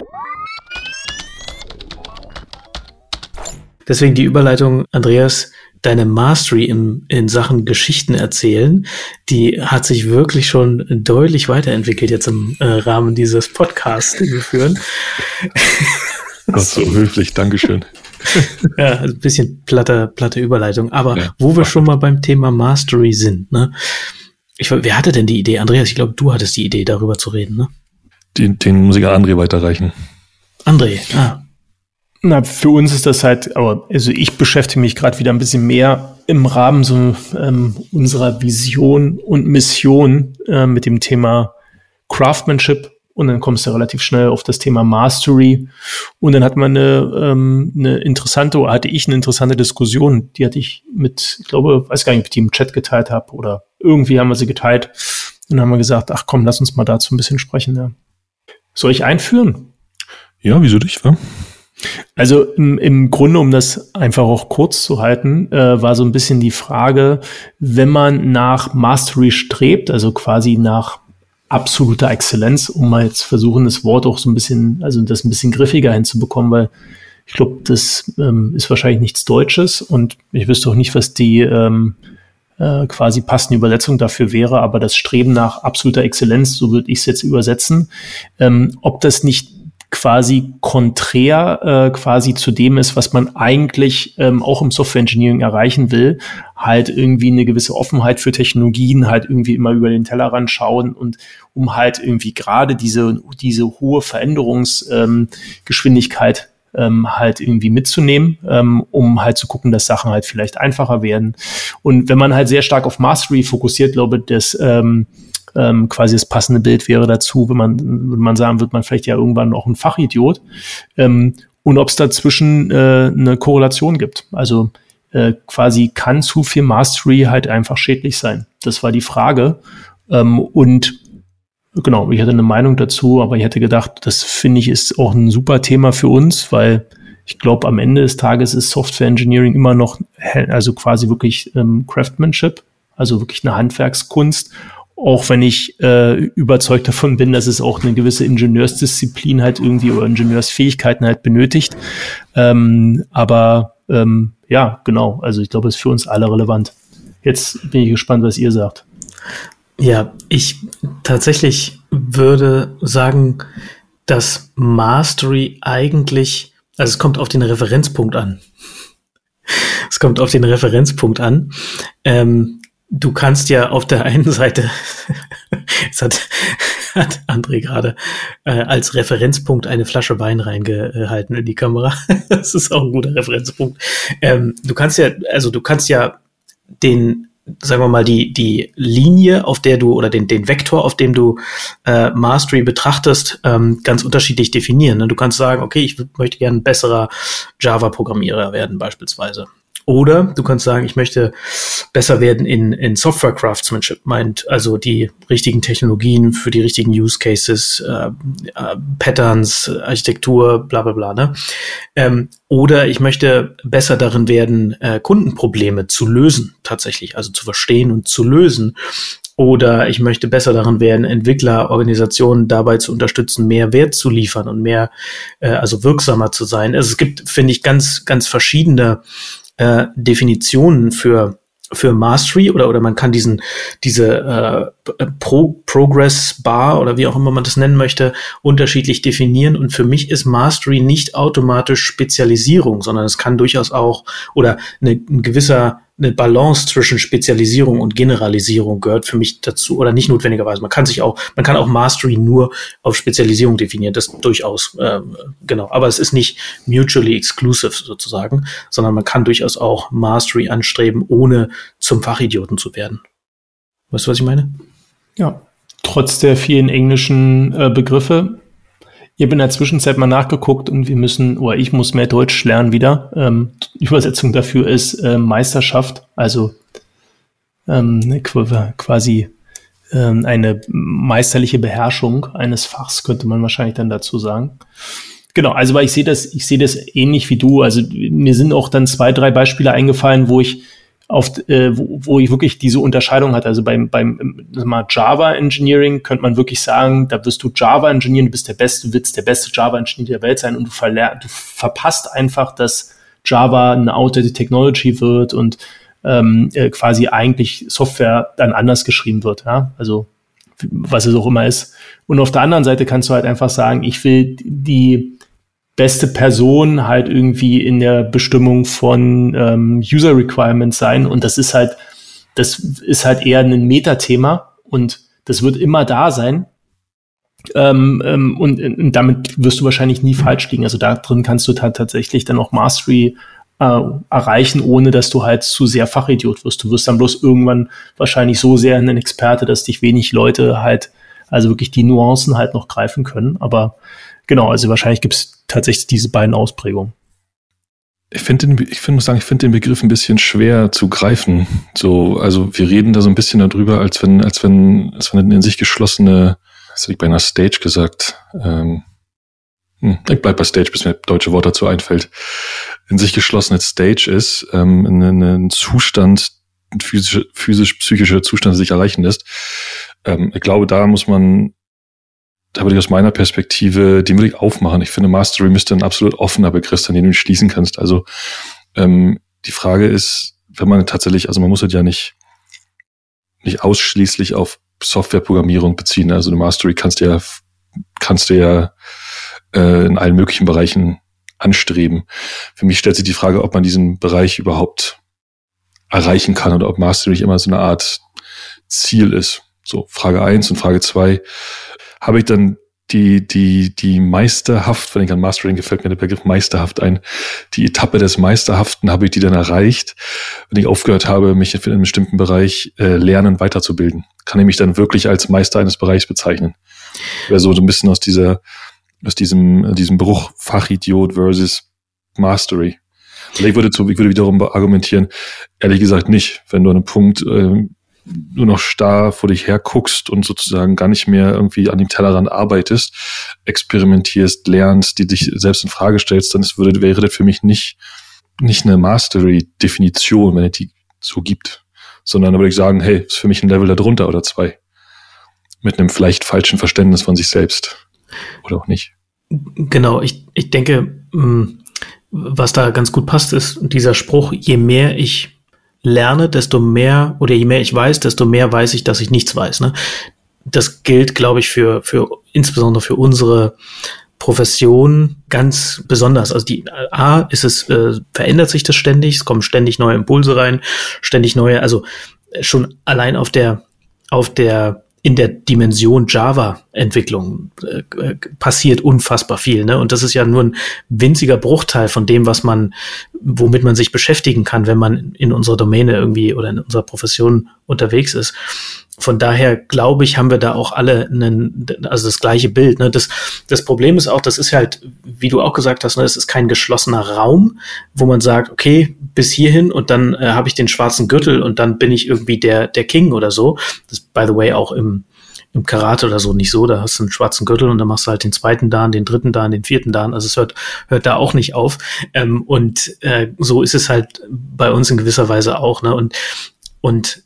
Deswegen die Überleitung, Andreas, deine Mastery in, in Sachen Geschichten erzählen, die hat sich wirklich schon deutlich weiterentwickelt jetzt im äh, Rahmen dieses Podcasts, den wir führen. Ist so höflich, Dankeschön. ja, ein bisschen platte, platte Überleitung. Aber ja, wo wir schon mal beim Thema Mastery sind, ne? Ich, wer hatte denn die Idee? Andreas, ich glaube, du hattest die Idee, darüber zu reden, ne? Den, den muss ich an André weiterreichen. André, ah. Na, für uns ist das halt, aber also ich beschäftige mich gerade wieder ein bisschen mehr im Rahmen so ähm, unserer Vision und Mission äh, mit dem Thema Craftsmanship und dann kommst du relativ schnell auf das Thema Mastery. Und dann hat man eine, ähm, eine interessante, oder hatte ich eine interessante Diskussion, die hatte ich mit, ich glaube, weiß gar nicht, ob ich die im Chat geteilt habe oder irgendwie haben wir sie geteilt. Und dann haben wir gesagt, ach komm, lass uns mal dazu ein bisschen sprechen. Ja. Soll ich einführen? Ja, wieso dich, wa? Also im, im Grunde, um das einfach auch kurz zu halten, äh, war so ein bisschen die Frage, wenn man nach Mastery strebt, also quasi nach absoluter Exzellenz, um mal jetzt versuchen, das Wort auch so ein bisschen, also das ein bisschen griffiger hinzubekommen, weil ich glaube, das ähm, ist wahrscheinlich nichts Deutsches und ich wüsste auch nicht, was die ähm, äh, quasi passende Übersetzung dafür wäre, aber das Streben nach absoluter Exzellenz, so würde ich es jetzt übersetzen, ähm, ob das nicht quasi konträr äh, quasi zu dem ist, was man eigentlich ähm, auch im Software Engineering erreichen will, halt irgendwie eine gewisse Offenheit für Technologien, halt irgendwie immer über den Tellerrand schauen und um halt irgendwie gerade diese diese hohe Veränderungsgeschwindigkeit ähm, ähm, halt irgendwie mitzunehmen, ähm, um halt zu gucken, dass Sachen halt vielleicht einfacher werden. Und wenn man halt sehr stark auf Mastery fokussiert, glaube ich, dass ähm, ähm, quasi das passende Bild wäre dazu, wenn man, wenn man sagen, wird man vielleicht ja irgendwann auch ein Fachidiot. Ähm, und ob es dazwischen äh, eine Korrelation gibt. Also äh, quasi kann zu viel Mastery halt einfach schädlich sein. Das war die Frage. Ähm, und genau, ich hatte eine Meinung dazu, aber ich hätte gedacht, das finde ich ist auch ein super Thema für uns, weil ich glaube, am Ende des Tages ist Software Engineering immer noch, also quasi wirklich ähm, Craftsmanship, also wirklich eine Handwerkskunst auch wenn ich äh, überzeugt davon bin, dass es auch eine gewisse Ingenieursdisziplin halt irgendwie oder Ingenieursfähigkeiten halt benötigt. Ähm, aber ähm, ja, genau. Also ich glaube, es ist für uns alle relevant. Jetzt bin ich gespannt, was ihr sagt. Ja, ich tatsächlich würde sagen, dass Mastery eigentlich, also es kommt auf den Referenzpunkt an. Es kommt auf den Referenzpunkt an. Ähm, du kannst ja auf der einen Seite, jetzt hat, hat André gerade äh, als Referenzpunkt eine Flasche Wein reingehalten in die Kamera. das ist auch ein guter Referenzpunkt. Ähm, du kannst ja, also du kannst ja den sagen wir mal, die, die Linie, auf der du oder den, den Vektor, auf dem du äh, Mastery betrachtest, ähm, ganz unterschiedlich definieren. Ne? Du kannst sagen, okay, ich möchte gerne ein besserer Java-Programmierer werden, beispielsweise. Oder du kannst sagen, ich möchte besser werden in, in Software Craftsmanship, meint also die richtigen Technologien für die richtigen Use Cases, äh, äh, Patterns, Architektur, bla bla bla. Ne? Ähm, oder ich möchte besser darin werden, äh, Kundenprobleme zu lösen, tatsächlich, also zu verstehen und zu lösen. Oder ich möchte besser darin werden, Entwicklerorganisationen dabei zu unterstützen, mehr Wert zu liefern und mehr, äh, also wirksamer zu sein. Also es gibt, finde ich, ganz, ganz verschiedene äh, Definitionen für für Mastery oder oder man kann diesen diese äh, Pro Progress Bar oder wie auch immer man das nennen möchte unterschiedlich definieren. Und für mich ist Mastery nicht automatisch Spezialisierung, sondern es kann durchaus auch oder eine, ein gewisser eine Balance zwischen Spezialisierung und Generalisierung gehört für mich dazu oder nicht notwendigerweise. Man kann sich auch, man kann auch Mastery nur auf Spezialisierung definieren, das durchaus, äh, genau. Aber es ist nicht mutually exclusive sozusagen, sondern man kann durchaus auch Mastery anstreben, ohne zum Fachidioten zu werden. Weißt du, was ich meine? Ja. Trotz der vielen englischen äh, Begriffe ich habe in der Zwischenzeit mal nachgeguckt und wir müssen, oder ich muss mehr Deutsch lernen wieder. Ähm, Übersetzung dafür ist äh, Meisterschaft, also ähm, ne, quasi ähm, eine meisterliche Beherrschung eines Fachs, könnte man wahrscheinlich dann dazu sagen. Genau, also weil ich sehe das, ich sehe das ähnlich wie du. Also mir sind auch dann zwei, drei Beispiele eingefallen, wo ich auf, äh, wo, wo ich wirklich diese Unterscheidung hatte. Also beim, beim mal Java Engineering könnte man wirklich sagen, da wirst du Java Engineer, du bist der Beste, du willst der beste Java Engineer der Welt sein und du, verler du verpasst einfach, dass Java eine outdated Technology wird und ähm, äh, quasi eigentlich Software dann anders geschrieben wird. Ja? Also was es auch immer ist. Und auf der anderen Seite kannst du halt einfach sagen, ich will die beste Person halt irgendwie in der Bestimmung von ähm, User Requirements sein. Und das ist halt, das ist halt eher ein Metathema und das wird immer da sein. Ähm, ähm, und, und, damit wirst du wahrscheinlich nie falsch liegen. Also da drin kannst du tatsächlich dann auch Mastery äh, erreichen, ohne dass du halt zu sehr Fachidiot wirst. Du wirst dann bloß irgendwann wahrscheinlich so sehr ein Experte, dass dich wenig Leute halt, also wirklich die Nuancen halt noch greifen können. Aber genau, also wahrscheinlich gibt es tatsächlich diese beiden Ausprägungen. Ich finde, ich finde, muss sagen, ich finde den Begriff ein bisschen schwer zu greifen. So, also wir reden da so ein bisschen darüber, als wenn, als wenn, als wenn eine in sich geschlossene das hätte ich bei einer Stage gesagt. Ähm, hm, ich bleib bei Stage, bis mir deutsche Wort dazu einfällt. In sich geschlossene Stage ist ähm, ein Zustand, ein physisch, Zustand, sich erreichen lässt. Ähm, ich glaube, da muss man, da würde ich aus meiner Perspektive den wirklich aufmachen. Ich finde, Mastery müsste ein absolut offener Begriff sein, den du schließen kannst. Also ähm, die Frage ist, wenn man tatsächlich, also man muss es ja nicht, nicht ausschließlich auf Softwareprogrammierung beziehen. Also eine Mastery kannst du ja, kannst du ja äh, in allen möglichen Bereichen anstreben. Für mich stellt sich die Frage, ob man diesen Bereich überhaupt erreichen kann oder ob Mastery immer so eine Art Ziel ist. So, Frage eins und Frage zwei Habe ich dann die, die, die meisterhaft, wenn ich an Mastering gefällt mir der Begriff meisterhaft ein, die Etappe des Meisterhaften, habe ich die dann erreicht, wenn ich aufgehört habe, mich in einem bestimmten Bereich äh, lernen, weiterzubilden. Kann ich mich dann wirklich als Meister eines Bereichs bezeichnen. Wäre so ein bisschen aus dieser, aus diesem, diesem Bruch Fachidiot versus Mastery. Und ich würde, zu, ich würde wiederum argumentieren, ehrlich gesagt nicht. Wenn du an einem Punkt äh, nur noch starr vor dich her guckst und sozusagen gar nicht mehr irgendwie an dem Tellerrand arbeitest, experimentierst, lernst, die dich selbst in Frage stellst, dann ist, würde, wäre das für mich nicht, nicht eine Mastery-Definition, wenn es die so gibt, sondern würde ich sagen, hey, ist für mich ein Level darunter oder zwei. Mit einem vielleicht falschen Verständnis von sich selbst. Oder auch nicht. Genau, ich, ich denke, hm, was da ganz gut passt, ist dieser Spruch, je mehr ich lerne, desto mehr oder je mehr ich weiß, desto mehr weiß ich, dass ich nichts weiß. Ne? Das gilt, glaube ich, für, für insbesondere für unsere Profession ganz besonders. Also die A ist es, äh, verändert sich das ständig, es kommen ständig neue Impulse rein, ständig neue, also schon allein auf der auf der in der Dimension Java-Entwicklung äh, passiert unfassbar viel. Ne? Und das ist ja nur ein winziger Bruchteil von dem, was man, womit man sich beschäftigen kann, wenn man in unserer Domäne irgendwie oder in unserer Profession unterwegs ist. Von daher glaube ich, haben wir da auch alle einen, also das gleiche Bild. Ne? Das, das Problem ist auch, das ist halt, wie du auch gesagt hast, ne, es ist kein geschlossener Raum, wo man sagt, okay, bis hierhin und dann äh, habe ich den schwarzen Gürtel und dann bin ich irgendwie der, der King oder so. Das ist, by the way, auch im, im Karate oder so nicht so. Da hast du einen schwarzen Gürtel und dann machst du halt den zweiten Dan, den dritten Dan, den vierten Dan. Also es hört, hört da auch nicht auf. Ähm, und äh, so ist es halt bei uns in gewisser Weise auch. Ne? Und, und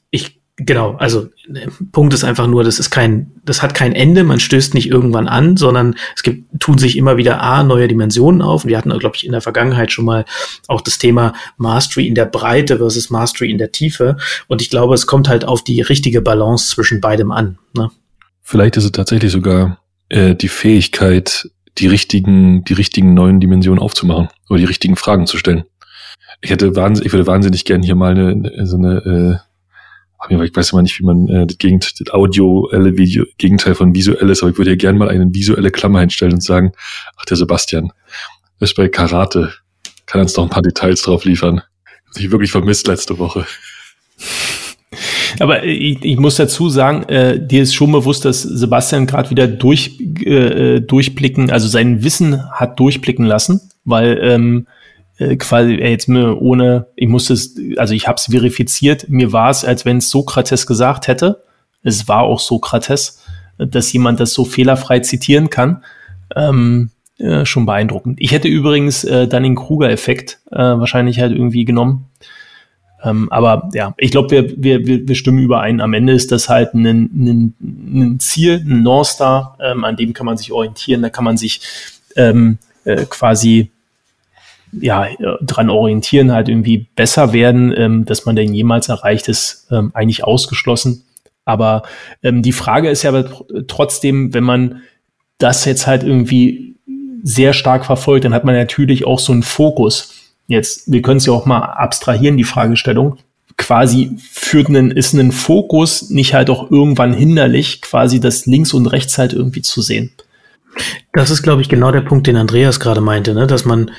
Genau, also äh, Punkt ist einfach nur, das ist kein, das hat kein Ende, man stößt nicht irgendwann an, sondern es gibt, tun sich immer wieder A, neue Dimensionen auf. Und wir hatten, glaube ich, in der Vergangenheit schon mal auch das Thema Mastery in der Breite versus Mastery in der Tiefe. Und ich glaube, es kommt halt auf die richtige Balance zwischen beidem an. Ne? Vielleicht ist es tatsächlich sogar äh, die Fähigkeit, die richtigen, die richtigen neuen Dimensionen aufzumachen oder die richtigen Fragen zu stellen. Ich hätte wahnsinnig, ich würde wahnsinnig gern hier mal eine, so eine äh, ich weiß immer nicht, wie man äh, das, Gegend, das audioelle Video, Gegenteil von visuell ist, aber ich würde hier gerne mal eine visuelle Klammer hinstellen und sagen, ach, der Sebastian, ist bei Karate, kann uns noch ein paar Details drauf liefern. Hab ich wirklich vermisst letzte Woche. Aber ich, ich muss dazu sagen, äh, dir ist schon bewusst, dass Sebastian gerade wieder durch, äh, durchblicken, also sein Wissen hat durchblicken lassen, weil ähm, äh, quasi äh, jetzt mir ohne, ich musste es, also ich habe es verifiziert, mir war es, als wenn es Sokrates gesagt hätte. Es war auch Sokrates, dass jemand das so fehlerfrei zitieren kann. Ähm, äh, schon beeindruckend. Ich hätte übrigens äh, dann den Kruger-Effekt äh, wahrscheinlich halt irgendwie genommen. Ähm, aber ja, ich glaube, wir, wir, wir stimmen überein. Am Ende ist das halt ein, ein, ein Ziel, ein North Star, ähm, an dem kann man sich orientieren, da kann man sich ähm, äh, quasi ja, dran orientieren, halt irgendwie besser werden, ähm, dass man denn jemals erreicht, ist ähm, eigentlich ausgeschlossen. Aber ähm, die Frage ist ja aber trotzdem, wenn man das jetzt halt irgendwie sehr stark verfolgt, dann hat man natürlich auch so einen Fokus. Jetzt, wir können es ja auch mal abstrahieren, die Fragestellung. Quasi führt einen, ist ein Fokus nicht halt auch irgendwann hinderlich, quasi das links und rechts halt irgendwie zu sehen. Das ist, glaube ich, genau der Punkt, den Andreas gerade meinte, ne? dass man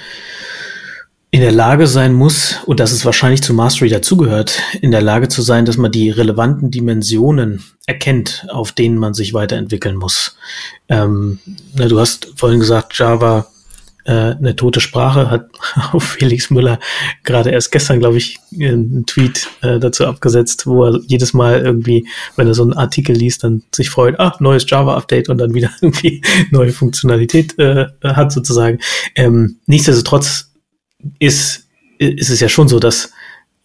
in der Lage sein muss, und das ist wahrscheinlich zu Mastery dazugehört, in der Lage zu sein, dass man die relevanten Dimensionen erkennt, auf denen man sich weiterentwickeln muss. Ähm, na, du hast vorhin gesagt, Java äh, eine tote Sprache, hat auf Felix Müller gerade erst gestern, glaube ich, einen Tweet äh, dazu abgesetzt, wo er jedes Mal irgendwie, wenn er so einen Artikel liest, dann sich freut, ach, neues Java-Update und dann wieder irgendwie neue Funktionalität äh, hat sozusagen. Ähm, nichtsdestotrotz ist, ist es ja schon so, dass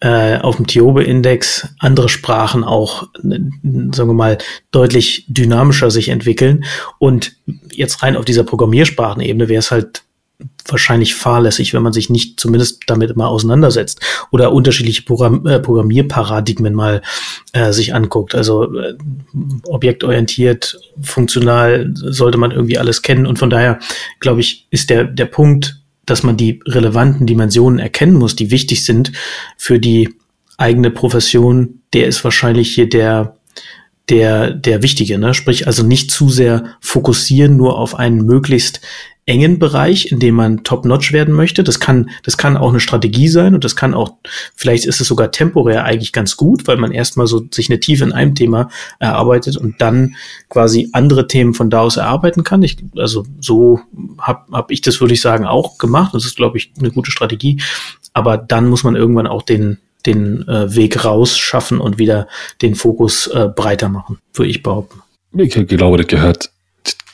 äh, auf dem Tiobe-Index andere Sprachen auch, sagen wir mal, deutlich dynamischer sich entwickeln. Und jetzt rein auf dieser Programmiersprachenebene wäre es halt wahrscheinlich fahrlässig, wenn man sich nicht zumindest damit mal auseinandersetzt oder unterschiedliche Programm äh, Programmierparadigmen mal äh, sich anguckt. Also äh, objektorientiert, funktional sollte man irgendwie alles kennen und von daher glaube ich, ist der, der Punkt, dass man die relevanten Dimensionen erkennen muss, die wichtig sind für die eigene Profession, der ist wahrscheinlich hier der, der, der wichtige, ne? Sprich, also nicht zu sehr fokussieren nur auf einen möglichst engen Bereich, in dem man top-notch werden möchte. Das kann, das kann auch eine Strategie sein und das kann auch, vielleicht ist es sogar temporär eigentlich ganz gut, weil man erstmal so sich eine Tiefe in einem Thema erarbeitet und dann quasi andere Themen von da aus erarbeiten kann. Ich, also so habe hab ich das, würde ich sagen, auch gemacht. Das ist, glaube ich, eine gute Strategie. Aber dann muss man irgendwann auch den, den äh, Weg raus schaffen und wieder den Fokus äh, breiter machen, würde ich behaupten. Ich glaube, das gehört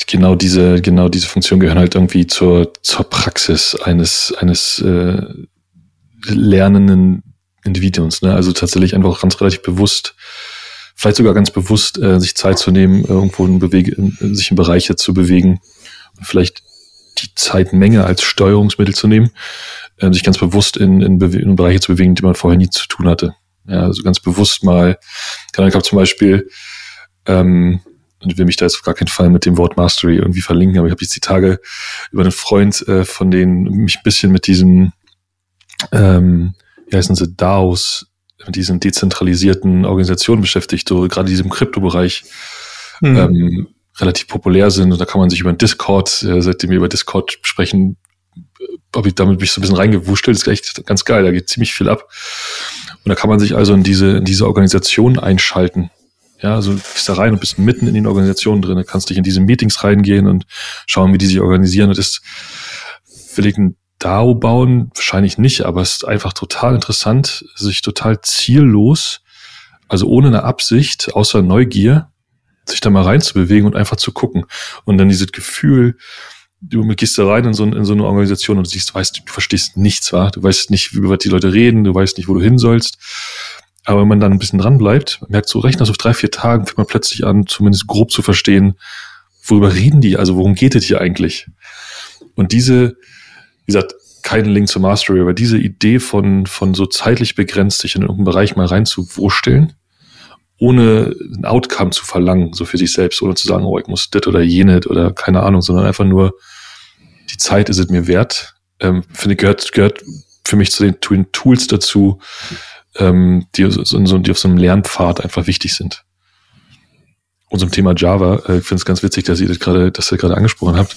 genau diese, genau diese Funktion gehören halt irgendwie zur, zur Praxis eines, eines äh, lernenden Individuums. Ne? Also tatsächlich einfach ganz relativ bewusst, vielleicht sogar ganz bewusst, äh, sich Zeit zu nehmen, irgendwo in Bewege, in, sich in Bereiche zu bewegen und vielleicht die Zeitmenge als Steuerungsmittel zu nehmen, äh, sich ganz bewusst in, in, in Bereiche zu bewegen, die man vorher nie zu tun hatte. Ja, also ganz bewusst mal, ich habe zum Beispiel ähm, und will mich da jetzt auf gar keinen Fall mit dem Wort Mastery irgendwie verlinken, aber ich habe jetzt die Tage über einen Freund äh, von denen mich ein bisschen mit diesem, ähm, wie heißen sie, DAOs, mit diesen dezentralisierten Organisationen beschäftigt, so gerade diesem Kryptobereich mhm. ähm, relativ populär sind. Und da kann man sich über Discord, äh, seitdem wir über Discord sprechen, habe ich damit mich so ein bisschen reingewurschtelt, ist echt ganz geil, da geht ziemlich viel ab. Und da kann man sich also in diese, in diese Organisation einschalten ja, also du bist da rein und bist mitten in den Organisationen drin. Kannst dich in diese Meetings reingehen und schauen, wie die sich organisieren. Das ist, will ich ein DAO bauen? Wahrscheinlich nicht, aber es ist einfach total interessant, sich total ziellos, also ohne eine Absicht, außer Neugier, sich da mal reinzubewegen und einfach zu gucken. Und dann dieses Gefühl, du gehst da rein in so, in so eine Organisation und du siehst, du weißt, du verstehst nichts, wa? Du weißt nicht, über was die Leute reden, du weißt nicht, wo du hin sollst. Aber wenn man dann ein bisschen dran bleibt, merkt so, rechnet auf drei, vier Tagen, fängt man plötzlich an, zumindest grob zu verstehen, worüber reden die, also worum geht es hier eigentlich? Und diese, wie gesagt, kein Link zur Mastery, aber diese Idee von, von so zeitlich begrenzt sich in irgendeinen Bereich mal reinzuwursteln, ohne ein Outcome zu verlangen, so für sich selbst, ohne zu sagen, oh, ich muss das oder jenes oder keine Ahnung, sondern einfach nur, die Zeit ist es mir wert, ähm, finde gehört, gehört für mich zu den Tools dazu, ähm, die, so, die auf so einem Lernpfad einfach wichtig sind. Und zum Thema Java, äh, ich finde es ganz witzig, dass ihr das gerade, dass ihr gerade angesprochen habt.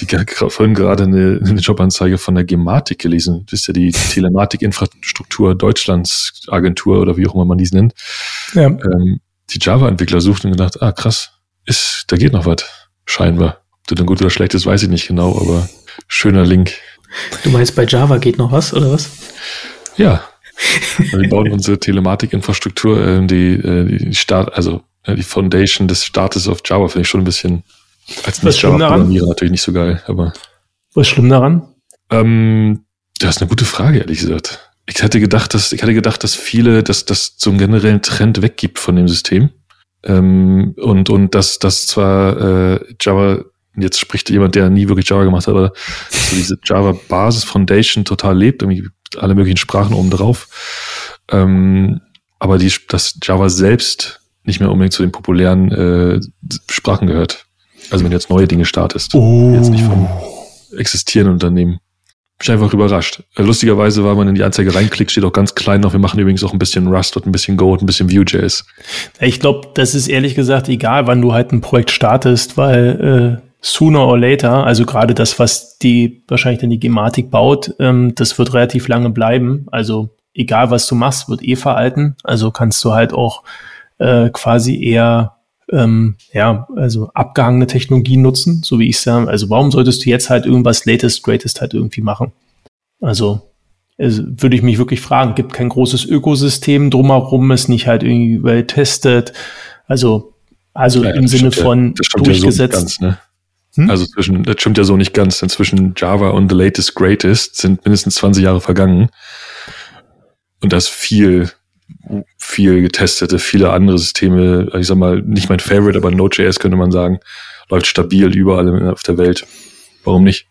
Ich habe vorhin gerade eine, eine Jobanzeige von der Gematik gelesen. Das ist ja die Telematik-Infrastruktur Deutschlands Agentur oder wie auch immer man dies nennt. Ja. Ähm, die Java-Entwickler suchten und gedacht, ah krass, ist, da geht noch was, scheinbar. Ob das dann gut oder schlecht ist, weiß ich nicht genau, aber schöner Link. Du meinst, bei Java geht noch was, oder was? Ja, wir bauen unsere Telematikinfrastruktur, äh, die, äh, die Start, also äh, die Foundation des Startes auf Java finde ich schon ein bisschen als nicht Java-Programmierer natürlich nicht so geil, aber. Was ist schlimm daran? Ähm, das ist eine gute Frage, ehrlich gesagt. Ich hätte gedacht, dass, ich hätte gedacht, dass viele, dass das so einen generellen Trend weggibt von dem System. Ähm, und, und dass, dass zwar äh, Java, jetzt spricht jemand, der nie wirklich Java gemacht hat, aber so diese Java Basis Foundation total lebt, irgendwie alle möglichen Sprachen oben drauf. Ähm, aber die, das Java selbst nicht mehr unbedingt zu den populären äh, Sprachen gehört. Also wenn du jetzt neue Dinge startest. Oh. Jetzt nicht von existierenden Unternehmen. Bin einfach überrascht. Äh, lustigerweise, weil man in die Anzeige reinklickt, steht auch ganz klein noch, wir machen übrigens auch ein bisschen Rust und ein bisschen Go und ein bisschen Vue.js. Ich glaube, das ist ehrlich gesagt egal, wann du halt ein Projekt startest, weil äh, sooner or later, also gerade das, was die wahrscheinlich dann die Gematik baut, ähm, das wird relativ lange bleiben. Also egal was du machst, wird eh veralten. Also kannst du halt auch äh, quasi eher ähm, ja, also abgehangene Technologien nutzen, so wie ich sage. Also warum solltest du jetzt halt irgendwas Latest, Greatest halt irgendwie machen? Also, also würde ich mich wirklich fragen, gibt kein großes Ökosystem drumherum, ist nicht halt irgendwie well testet. Also, also ja, im Sinne von ja, durchgesetzt. Ja so ganz, ne? Hm? Also zwischen, das stimmt ja so nicht ganz, denn zwischen Java und the latest greatest sind mindestens 20 Jahre vergangen. Und das viel viel getestete, viele andere Systeme, ich sag mal, nicht mein Favorite, aber Node.js könnte man sagen, läuft stabil überall auf der Welt. Warum nicht?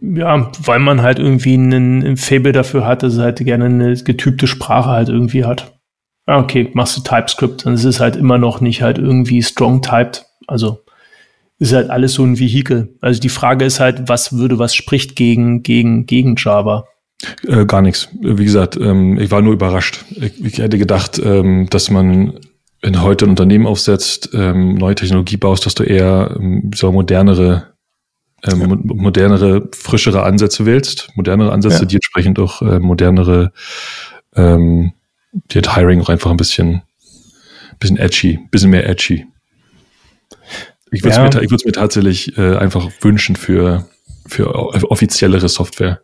Ja, weil man halt irgendwie einen, Fable dafür hat, dass es halt gerne eine getypte Sprache halt irgendwie hat. Ah, okay, machst du TypeScript, dann ist es halt immer noch nicht halt irgendwie strong typed. Also ist halt alles so ein Vehikel. Also die Frage ist halt, was würde, was spricht gegen, gegen, gegen Java? Äh, gar nichts. Wie gesagt, ähm, ich war nur überrascht. Ich, ich hätte gedacht, ähm, dass man, wenn du heute ein Unternehmen aufsetzt, ähm, neue Technologie baust, dass du eher ähm, so modernere, ähm, ja. modernere, frischere Ansätze wählst. Modernere Ansätze, ja. die entsprechend auch äh, modernere, ähm, die hat Hiring auch einfach ein bisschen, bisschen edgy, bisschen mehr edgy. Ich würde es ja. mir, mir tatsächlich äh, einfach wünschen für, für offiziellere Software.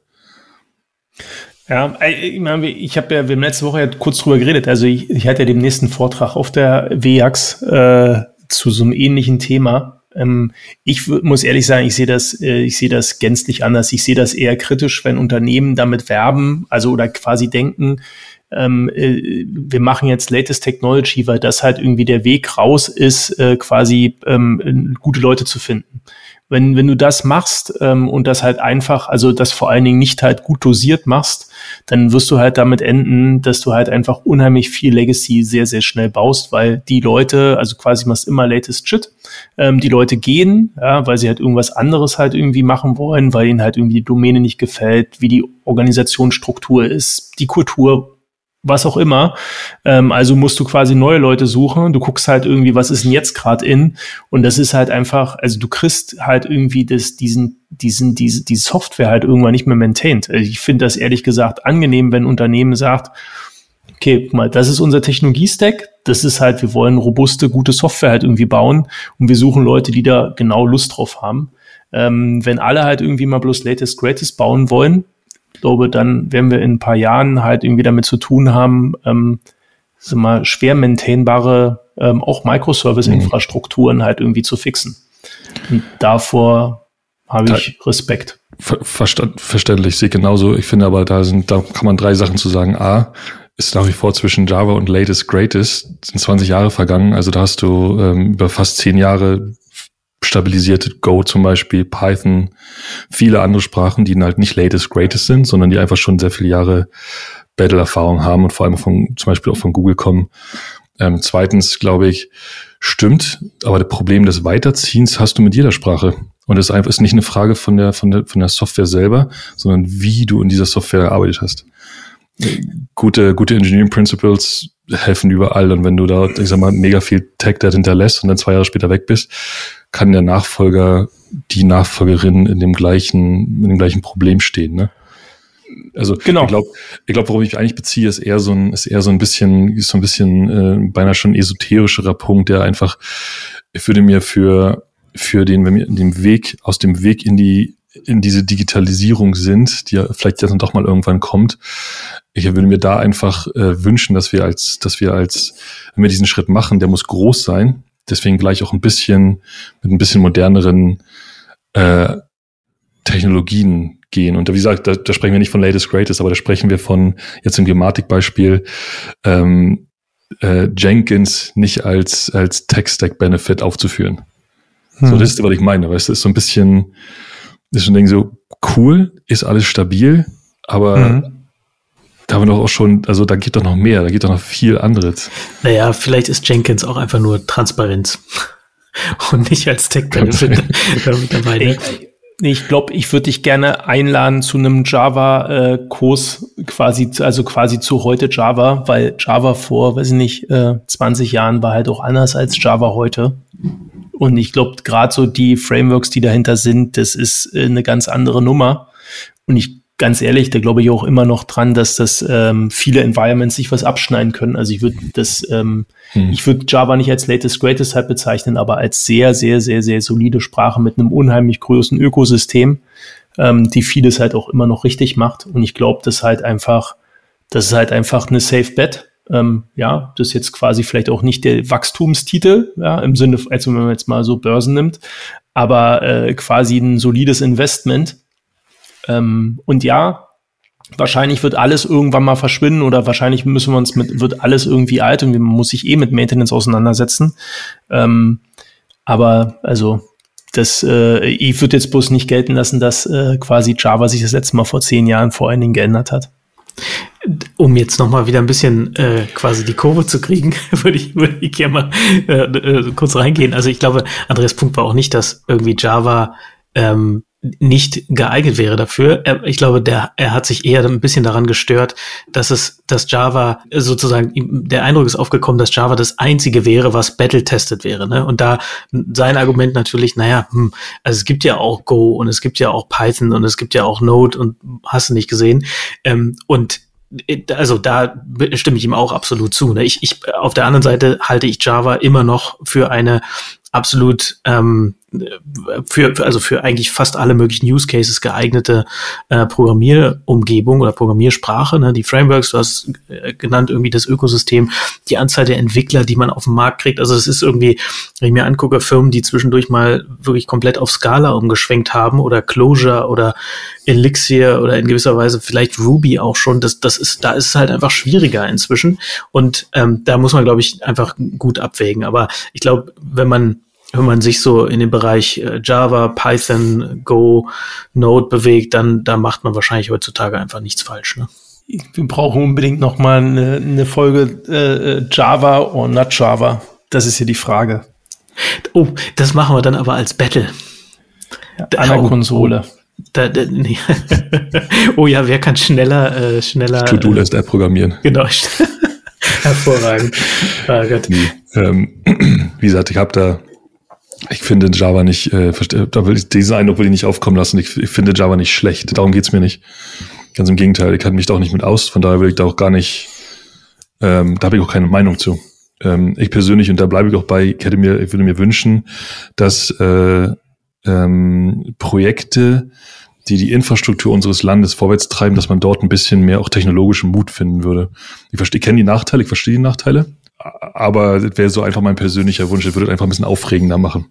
Ja, ich, meine, ich habe ja, wir haben letzte Woche ja kurz drüber geredet. Also ich, ich hatte ja den nächsten Vortrag auf der WIAX äh, zu so einem ähnlichen Thema. Ähm, ich muss ehrlich sagen, ich sehe das, äh, ich sehe das gänzlich anders. Ich sehe das eher kritisch, wenn Unternehmen damit werben, also oder quasi denken, ähm, äh, wir machen jetzt latest Technology, weil das halt irgendwie der Weg raus ist, äh, quasi ähm, gute Leute zu finden. Wenn, wenn du das machst ähm, und das halt einfach, also das vor allen Dingen nicht halt gut dosiert machst, dann wirst du halt damit enden, dass du halt einfach unheimlich viel Legacy sehr, sehr schnell baust, weil die Leute, also quasi machst immer latest Shit, ähm, die Leute gehen, ja, weil sie halt irgendwas anderes halt irgendwie machen wollen, weil ihnen halt irgendwie die Domäne nicht gefällt, wie die Organisationsstruktur ist, die Kultur was auch immer. Ähm, also musst du quasi neue Leute suchen. Du guckst halt irgendwie, was ist denn jetzt gerade in? Und das ist halt einfach, also du kriegst halt irgendwie das, diesen, diesen, diese, die Software halt irgendwann nicht mehr maintained. Also ich finde das ehrlich gesagt angenehm, wenn ein Unternehmen sagt, okay, guck mal, das ist unser Technologie-Stack. Das ist halt, wir wollen robuste, gute Software halt irgendwie bauen und wir suchen Leute, die da genau Lust drauf haben. Ähm, wenn alle halt irgendwie mal bloß Latest Greatest bauen wollen, glaube, dann werden wir in ein paar Jahren halt irgendwie damit zu tun haben, ähm, so mal schwer maintainbare, ähm, auch Microservice-Infrastrukturen mhm. halt irgendwie zu fixen. Und davor habe ich Respekt. Verstand, verständlich, sehe genauso. Ich finde aber, da sind, da kann man drei Sachen zu sagen. A, ist nach wie vor zwischen Java und Latest Greatest, sind 20 Jahre vergangen. Also da hast du ähm, über fast zehn Jahre stabilisierte Go zum Beispiel, Python, viele andere Sprachen, die halt nicht latest greatest sind, sondern die einfach schon sehr viele Jahre Battle-Erfahrung haben und vor allem von, zum Beispiel auch von Google kommen. Ähm, zweitens, glaube ich, stimmt, aber das Problem des Weiterziehens hast du mit jeder Sprache. Und das ist einfach ist nicht eine Frage von der, von der, von der Software selber, sondern wie du in dieser Software gearbeitet hast. Gute, gute Engineering Principles helfen überall. Und wenn du da, ich sag mal, mega viel Tech-Debt hinterlässt und dann zwei Jahre später weg bist, kann der Nachfolger, die Nachfolgerin in dem gleichen, in dem gleichen Problem stehen, ne? Also genau. ich glaube, ich glaub, worauf ich mich eigentlich beziehe, ist eher so ein, ist eher so ein bisschen, ist so ein bisschen äh, beinahe schon esoterischerer Punkt, der einfach, ich würde mir für für den, wenn wir in dem Weg aus dem Weg in die in diese Digitalisierung sind, die ja vielleicht jetzt dann doch mal irgendwann kommt. Ich würde mir da einfach äh, wünschen, dass wir als, dass wir als, wenn wir diesen Schritt machen, der muss groß sein, deswegen gleich auch ein bisschen mit ein bisschen moderneren äh, Technologien gehen. Und wie gesagt, da, da sprechen wir nicht von Latest Greatest, aber da sprechen wir von jetzt im Gematik-Beispiel ähm, äh, Jenkins nicht als, als Tech-Stack-Benefit aufzuführen. Hm. So, das ist, was ich meine. Weißt du, ist so ein bisschen, ist schon so cool, ist alles stabil, aber mhm da haben wir doch auch schon, also da geht doch noch mehr, da geht doch noch viel anderes. Naja, vielleicht ist Jenkins auch einfach nur Transparenz und nicht als Tech-Benefit dabei. Ne? Ich glaube, ich würde dich gerne einladen zu einem Java-Kurs quasi, also quasi zu heute Java, weil Java vor, weiß ich nicht, 20 Jahren war halt auch anders als Java heute. Und ich glaube, gerade so die Frameworks, die dahinter sind, das ist äh, eine ganz andere Nummer. Und ich ganz ehrlich, da glaube ich auch immer noch dran, dass das ähm, viele Environments sich was abschneiden können. Also ich würde das, ähm, hm. ich würde Java nicht als latest greatest halt bezeichnen, aber als sehr, sehr, sehr, sehr solide Sprache mit einem unheimlich großen Ökosystem, ähm, die vieles halt auch immer noch richtig macht. Und ich glaube, das halt einfach, das ist halt einfach eine Safe Bet. Ähm, ja, das ist jetzt quasi vielleicht auch nicht der Wachstumstitel, ja, im Sinne, also wenn man jetzt mal so Börsen nimmt, aber äh, quasi ein solides Investment ähm, und ja, wahrscheinlich wird alles irgendwann mal verschwinden oder wahrscheinlich müssen wir uns mit, wird alles irgendwie alt und man muss sich eh mit Maintenance auseinandersetzen. Ähm, aber also das, äh, ich würde jetzt bloß nicht gelten lassen, dass äh, quasi Java sich das letzte Mal vor zehn Jahren vor allen Dingen geändert hat. Um jetzt nochmal wieder ein bisschen äh, quasi die Kurve zu kriegen, würde ich, würde ich gerne mal äh, äh, kurz reingehen. Also ich glaube, Andreas Punkt war auch nicht, dass irgendwie Java ähm, nicht geeignet wäre dafür. Ich glaube, der, er hat sich eher ein bisschen daran gestört, dass es, dass Java sozusagen, der Eindruck ist aufgekommen, dass Java das einzige wäre, was battle-tested wäre. Ne? Und da sein Argument natürlich, naja, hm, also es gibt ja auch Go und es gibt ja auch Python und es gibt ja auch Node und hast du nicht gesehen. Ähm, und also da stimme ich ihm auch absolut zu. Ne? Ich, ich, auf der anderen Seite halte ich Java immer noch für eine absolut ähm, für, also für eigentlich fast alle möglichen Use Cases geeignete äh, Programmierumgebung oder Programmiersprache, ne? die Frameworks, du hast äh, genannt, irgendwie das Ökosystem, die Anzahl der Entwickler, die man auf den Markt kriegt. Also es ist irgendwie, wenn ich mir angucke, Firmen, die zwischendurch mal wirklich komplett auf Scala umgeschwenkt haben oder Clojure oder Elixir oder in gewisser Weise vielleicht Ruby auch schon, das, das ist, da ist es halt einfach schwieriger inzwischen. Und ähm, da muss man, glaube ich, einfach gut abwägen. Aber ich glaube, wenn man wenn man sich so in den Bereich äh, Java, Python, Go, Node bewegt, dann da macht man wahrscheinlich heutzutage einfach nichts falsch. Ne? Wir brauchen unbedingt noch mal eine, eine Folge äh, äh Java or not Java. Das ist hier die Frage. Oh, das machen wir dann aber als Battle. Ja, an der oh, Konsole. Oh, da, da, nee. oh ja, wer kann schneller, äh, schneller. To-Do-List-App programmieren. Genau. Hervorragend. Oh Gott. Nee, ähm, wie gesagt, ich habe da ich finde Java nicht, äh, da will ich Eindruck will ich nicht aufkommen lassen. Ich, ich finde Java nicht schlecht. Darum geht's mir nicht. Ganz im Gegenteil, ich kann mich da auch nicht mit aus. Von daher will ich da auch gar nicht, ähm, da habe ich auch keine Meinung zu. Ähm, ich persönlich, und da bleibe ich auch bei, ich hätte mir, ich würde mir wünschen, dass äh, ähm, Projekte, die die Infrastruktur unseres Landes vorwärts treiben, dass man dort ein bisschen mehr auch technologischen Mut finden würde. Ich verstehe, ich kenne die Nachteile, ich verstehe die Nachteile, aber das wäre so einfach mein persönlicher Wunsch. Ich würde einfach ein bisschen aufregender machen.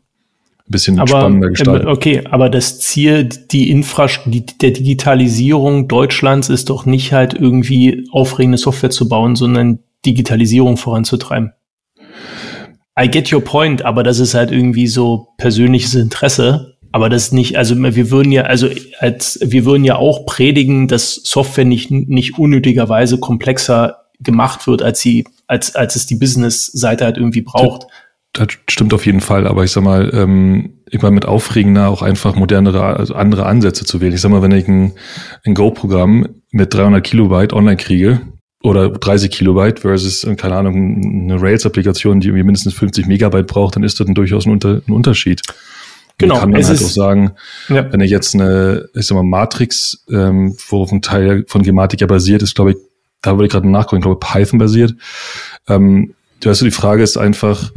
Ein bisschen aber, spannender ähm, gestalten. Okay, aber das Ziel die Infrastruktur, die, der Digitalisierung Deutschlands ist doch nicht halt irgendwie aufregende Software zu bauen, sondern Digitalisierung voranzutreiben. I get your point, aber das ist halt irgendwie so persönliches Interesse. Aber das nicht, also wir würden ja, also als wir würden ja auch predigen, dass Software nicht, nicht unnötigerweise komplexer gemacht wird, als sie als, als es die Business-Seite halt irgendwie braucht. Das, das, stimmt auf jeden Fall, aber ich sag mal, ähm, immer mit aufregender auch einfach modernere, also andere Ansätze zu wählen. Ich sag mal, wenn ich ein, ein Go-Programm mit 300 Kilobyte online kriege, oder 30 Kilobyte versus, keine Ahnung, eine Rails-Applikation, die irgendwie mindestens 50 Megabyte braucht, dann ist das ein durchaus ein, Unter ein Unterschied. Genau. Man kann dann halt auch sagen, ja. wenn ich jetzt eine, ich sag mal, Matrix, ähm, worauf ein Teil von Gematik ja basiert, ist, glaube ich, da würde ich gerade nachgucken, ich glaube Python basiert. Ähm, du hast so die Frage ist einfach,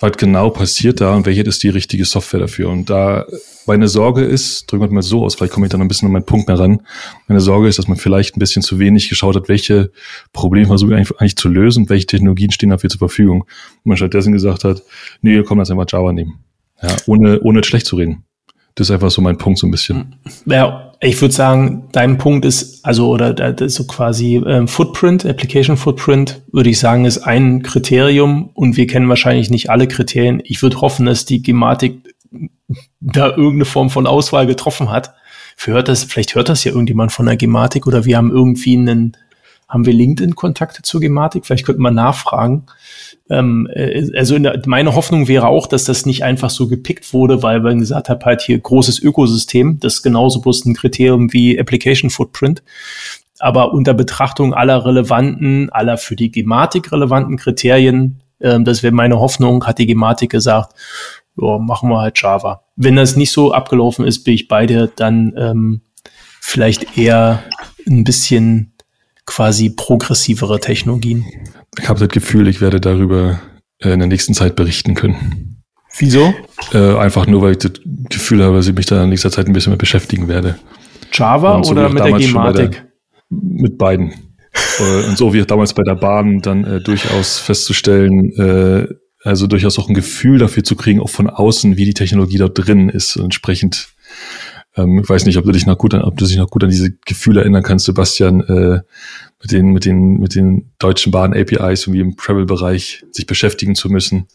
was genau passiert da und welche ist die richtige Software dafür? Und da meine Sorge ist, drücken wir mal so aus, vielleicht komme ich dann ein bisschen an meinen Punkt mehr ran. Meine Sorge ist, dass man vielleicht ein bisschen zu wenig geschaut hat, welche Probleme versuche ich eigentlich, eigentlich zu lösen welche Technologien stehen dafür zur Verfügung. Und man stattdessen gesagt hat, nee, komm, lass einfach Java nehmen. Ja, ohne, ohne schlecht zu reden. Das ist einfach so mein Punkt so ein bisschen. Ja, ich würde sagen, dein Punkt ist, also, oder ist so quasi ähm, Footprint, Application Footprint, würde ich sagen, ist ein Kriterium und wir kennen wahrscheinlich nicht alle Kriterien. Ich würde hoffen, dass die Gematik da irgendeine Form von Auswahl getroffen hat. Hört das, vielleicht hört das ja irgendjemand von der Gematik oder wir haben irgendwie einen, haben wir LinkedIn-Kontakte zur Gematik? Vielleicht könnten wir nachfragen. Ähm, äh, also der, meine Hoffnung wäre auch, dass das nicht einfach so gepickt wurde, weil man gesagt hat, halt hier großes Ökosystem, das ist genauso bloß ein Kriterium wie Application Footprint. Aber unter Betrachtung aller relevanten, aller für die Gematik relevanten Kriterien, äh, das wäre meine Hoffnung, hat die Gematik gesagt, ja, machen wir halt Java. Wenn das nicht so abgelaufen ist, bin ich bei dir, dann ähm, vielleicht eher ein bisschen quasi progressivere Technologien. Ich habe das Gefühl, ich werde darüber äh, in der nächsten Zeit berichten können. Wieso? Äh, einfach nur, weil ich das Gefühl habe, dass ich mich da in nächster Zeit ein bisschen mehr beschäftigen werde. Java so oder mit der Gematik? Mit beiden. Äh, und so wie damals bei der Bahn dann äh, durchaus festzustellen, äh, also durchaus auch ein Gefühl dafür zu kriegen, auch von außen, wie die Technologie dort drin ist. Und entsprechend, ähm, ich weiß nicht, ob du dich noch gut an, ob du dich noch gut an diese Gefühle erinnern kannst, Sebastian, äh, mit den, mit den, mit den deutschen Bahn-APIs irgendwie im Travel-Bereich sich beschäftigen zu müssen.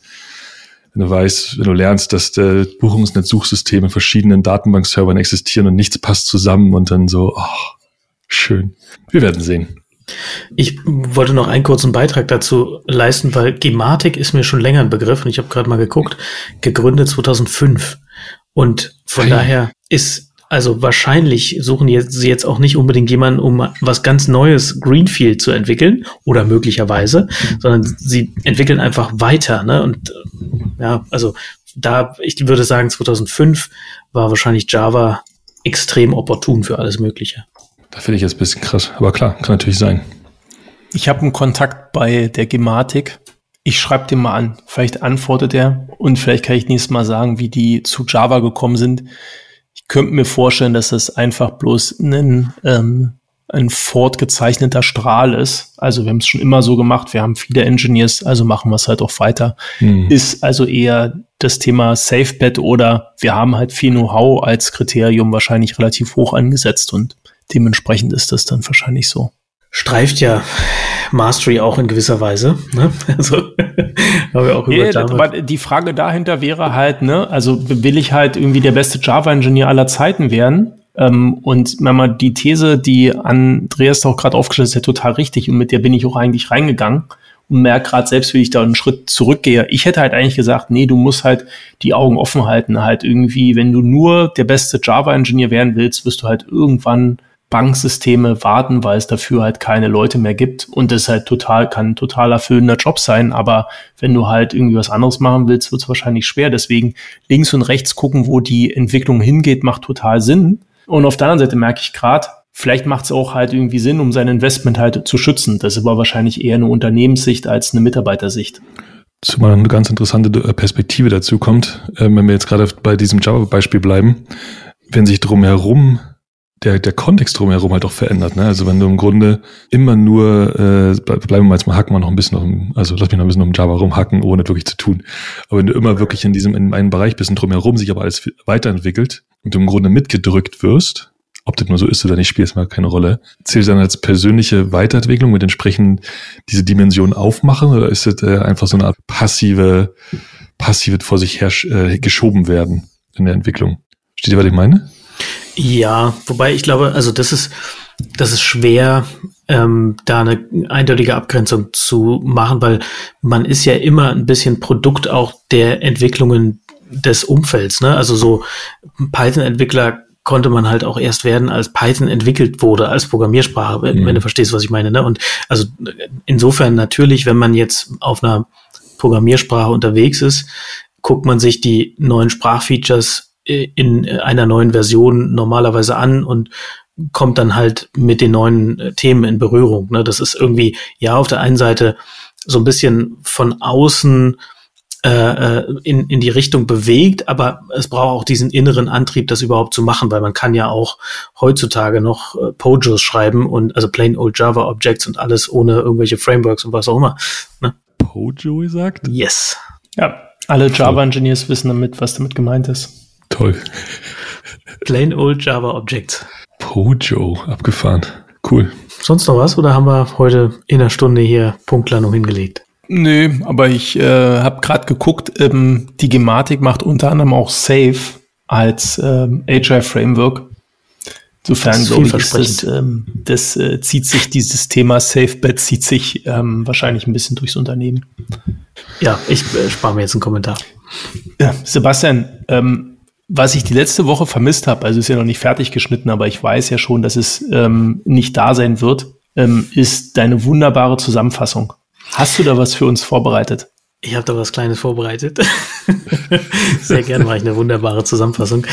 Wenn du weißt, wenn du lernst, dass der Buchungsnetzsuchsysteme in verschiedenen Datenbankservern existieren und nichts passt zusammen und dann so, oh, schön. Wir werden sehen. Ich wollte noch einen kurzen Beitrag dazu leisten, weil Gematik ist mir schon länger ein Begriff und ich habe gerade mal geguckt, gegründet 2005. Und von hey. daher ist also wahrscheinlich suchen jetzt, sie jetzt auch nicht unbedingt jemanden, um was ganz Neues Greenfield zu entwickeln oder möglicherweise, sondern sie entwickeln einfach weiter. Ne? Und ja, also da, ich würde sagen, 2005 war wahrscheinlich Java extrem opportun für alles Mögliche. Da finde ich jetzt ein bisschen krass. Aber klar, kann natürlich sein. Ich habe einen Kontakt bei der Gematik. Ich schreibe den mal an. Vielleicht antwortet er und vielleicht kann ich nächstes Mal sagen, wie die zu Java gekommen sind. Ich könnte mir vorstellen, dass das einfach bloß ein, ähm, ein fortgezeichneter Strahl ist. Also wir haben es schon immer so gemacht. Wir haben viele Engineers, also machen wir es halt auch weiter. Hm. Ist also eher das Thema SafeBet oder wir haben halt viel Know-how als Kriterium wahrscheinlich relativ hoch angesetzt und dementsprechend ist das dann wahrscheinlich so. Streift ja Mastery auch in gewisser Weise. Ne? Also haben wir auch über yeah, Java. Aber die Frage dahinter wäre halt, ne, also will ich halt irgendwie der beste Java-Ingenieur aller Zeiten werden? Ähm, und wenn man die These, die Andreas auch gerade aufgestellt hat, ist ja total richtig und mit der bin ich auch eigentlich reingegangen und merke gerade selbst, wie ich da einen Schritt zurückgehe. Ich hätte halt eigentlich gesagt, nee, du musst halt die Augen offen halten, halt irgendwie, wenn du nur der beste Java-Ingenieur werden willst, wirst du halt irgendwann Banksysteme warten, weil es dafür halt keine Leute mehr gibt und das halt total kann ein total erfüllender Job sein, aber wenn du halt irgendwie was anderes machen willst, wird es wahrscheinlich schwer. Deswegen links und rechts gucken, wo die Entwicklung hingeht, macht total Sinn. Und auf der anderen Seite merke ich gerade, vielleicht macht es auch halt irgendwie Sinn, um sein Investment halt zu schützen. Das ist aber wahrscheinlich eher eine Unternehmenssicht als eine Mitarbeitersicht. Zumal eine ganz interessante Perspektive dazu kommt, äh, wenn wir jetzt gerade bei diesem Java-Beispiel bleiben, wenn sich drumherum der, der Kontext drumherum halt auch verändert. Ne? Also wenn du im Grunde immer nur, äh, bleiben wir jetzt mal, hacken wir noch ein bisschen, dem, also lass mich noch ein bisschen um Java rumhacken, ohne wirklich zu tun. Aber wenn du immer wirklich in diesem, in einem Bereich bist und drumherum sich aber alles weiterentwickelt und du im Grunde mitgedrückt wirst, ob das nur so ist oder nicht, spielt mal keine Rolle. Zählt dann als persönliche Weiterentwicklung mit entsprechend diese Dimension aufmachen oder ist das äh, einfach so eine Art passive, passive vor sich her äh, geschoben werden in der Entwicklung? Steht ihr, was ich meine? Ja, wobei ich glaube, also das ist, das ist schwer, ähm, da eine eindeutige Abgrenzung zu machen, weil man ist ja immer ein bisschen Produkt auch der Entwicklungen des Umfelds. Ne? Also so Python-Entwickler konnte man halt auch erst werden, als Python entwickelt wurde, als Programmiersprache, wenn, mhm. du verstehst, was ich meine. Ne? Und also insofern natürlich, wenn man jetzt auf einer Programmiersprache unterwegs ist, guckt man sich die neuen Sprachfeatures in einer neuen Version normalerweise an und kommt dann halt mit den neuen äh, Themen in Berührung. Ne? Das ist irgendwie, ja, auf der einen Seite so ein bisschen von außen äh, äh, in, in die Richtung bewegt, aber es braucht auch diesen inneren Antrieb, das überhaupt zu machen, weil man kann ja auch heutzutage noch äh, Pojos schreiben und also plain old Java Objects und alles ohne irgendwelche Frameworks und was auch immer. Ne? Pojo gesagt? Yes. Ja, alle Java Engineers wissen damit, was damit gemeint ist. Toll. Plain old Java Objects. Pojo, abgefahren. Cool. Sonst noch was oder haben wir heute in einer Stunde hier Punktlandung hingelegt? Nö, aber ich äh, habe gerade geguckt, ähm, die Gematik macht unter anderem auch Safe als ähm, Agile Framework. Insofern glaube ich, ist das, ähm, das äh, zieht sich, dieses Thema SafeBet zieht sich ähm, wahrscheinlich ein bisschen durchs Unternehmen. Ja, ich äh, spare mir jetzt einen Kommentar. Ja, Sebastian, ähm, was ich die letzte Woche vermisst habe, also ist ja noch nicht fertig geschnitten, aber ich weiß ja schon, dass es ähm, nicht da sein wird, ähm, ist deine wunderbare Zusammenfassung. Hast du da was für uns vorbereitet? Ich habe da was Kleines vorbereitet. Sehr gern mache ich eine wunderbare Zusammenfassung.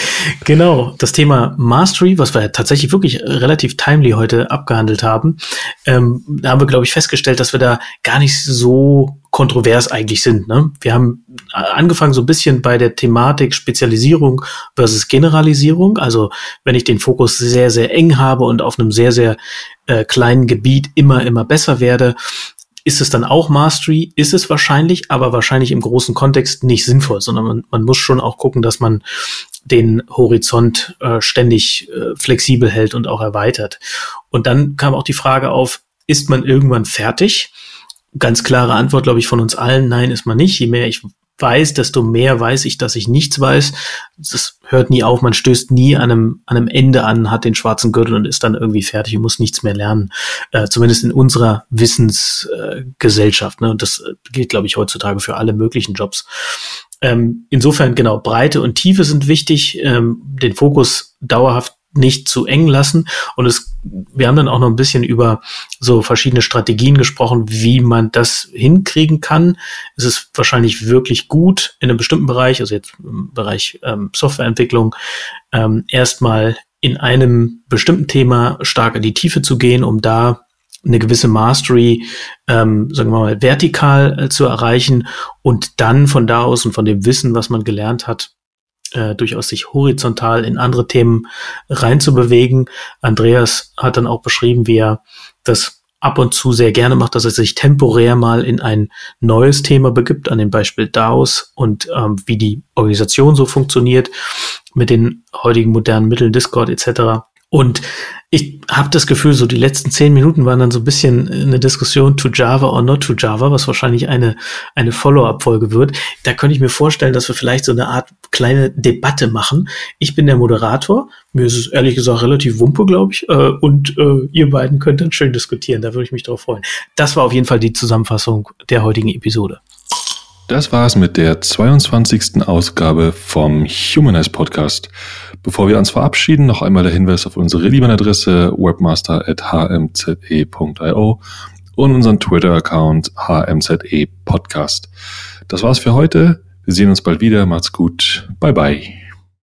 Genau, das Thema Mastery, was wir tatsächlich wirklich relativ timely heute abgehandelt haben, ähm, da haben wir, glaube ich, festgestellt, dass wir da gar nicht so kontrovers eigentlich sind. Ne? Wir haben angefangen so ein bisschen bei der Thematik Spezialisierung versus Generalisierung. Also wenn ich den Fokus sehr, sehr eng habe und auf einem sehr, sehr äh, kleinen Gebiet immer, immer besser werde, ist es dann auch Mastery? Ist es wahrscheinlich, aber wahrscheinlich im großen Kontext nicht sinnvoll, sondern man, man muss schon auch gucken, dass man den Horizont äh, ständig äh, flexibel hält und auch erweitert. Und dann kam auch die Frage auf, ist man irgendwann fertig? Ganz klare Antwort, glaube ich, von uns allen, nein, ist man nicht. Je mehr ich weiß, desto mehr weiß ich, dass ich nichts weiß. Das hört nie auf, man stößt nie an einem, an einem Ende an, hat den schwarzen Gürtel und ist dann irgendwie fertig und muss nichts mehr lernen. Äh, zumindest in unserer Wissensgesellschaft. Äh, ne? Und das äh, gilt, glaube ich, heutzutage für alle möglichen Jobs. Ähm, insofern, genau, Breite und Tiefe sind wichtig, ähm, den Fokus dauerhaft nicht zu eng lassen. Und es, wir haben dann auch noch ein bisschen über so verschiedene Strategien gesprochen, wie man das hinkriegen kann. Es ist wahrscheinlich wirklich gut in einem bestimmten Bereich, also jetzt im Bereich ähm, Softwareentwicklung, ähm, erstmal in einem bestimmten Thema stark in die Tiefe zu gehen, um da eine gewisse Mastery, ähm, sagen wir mal, vertikal äh, zu erreichen und dann von da aus und von dem Wissen, was man gelernt hat, äh, durchaus sich horizontal in andere Themen reinzubewegen. Andreas hat dann auch beschrieben, wie er das ab und zu sehr gerne macht, dass er sich temporär mal in ein neues Thema begibt, an dem Beispiel DAOs und ähm, wie die Organisation so funktioniert mit den heutigen modernen Mitteln, Discord etc. Und ich habe das Gefühl, so die letzten zehn Minuten waren dann so ein bisschen eine Diskussion to Java or not to Java, was wahrscheinlich eine, eine Follow-up-Folge wird. Da könnte ich mir vorstellen, dass wir vielleicht so eine Art kleine Debatte machen. Ich bin der Moderator. Mir ist es ehrlich gesagt relativ wumpe, glaube ich. Äh, und äh, ihr beiden könnt dann schön diskutieren. Da würde ich mich drauf freuen. Das war auf jeden Fall die Zusammenfassung der heutigen Episode. Das war's mit der 22. Ausgabe vom Humanize Podcast. Bevor wir uns verabschieden, noch einmal der Hinweis auf unsere E-Mail-Adresse webmaster.hmze.io und unseren Twitter-Account hmze podcast. Das war's für heute. Wir sehen uns bald wieder. Macht's gut. Bye bye.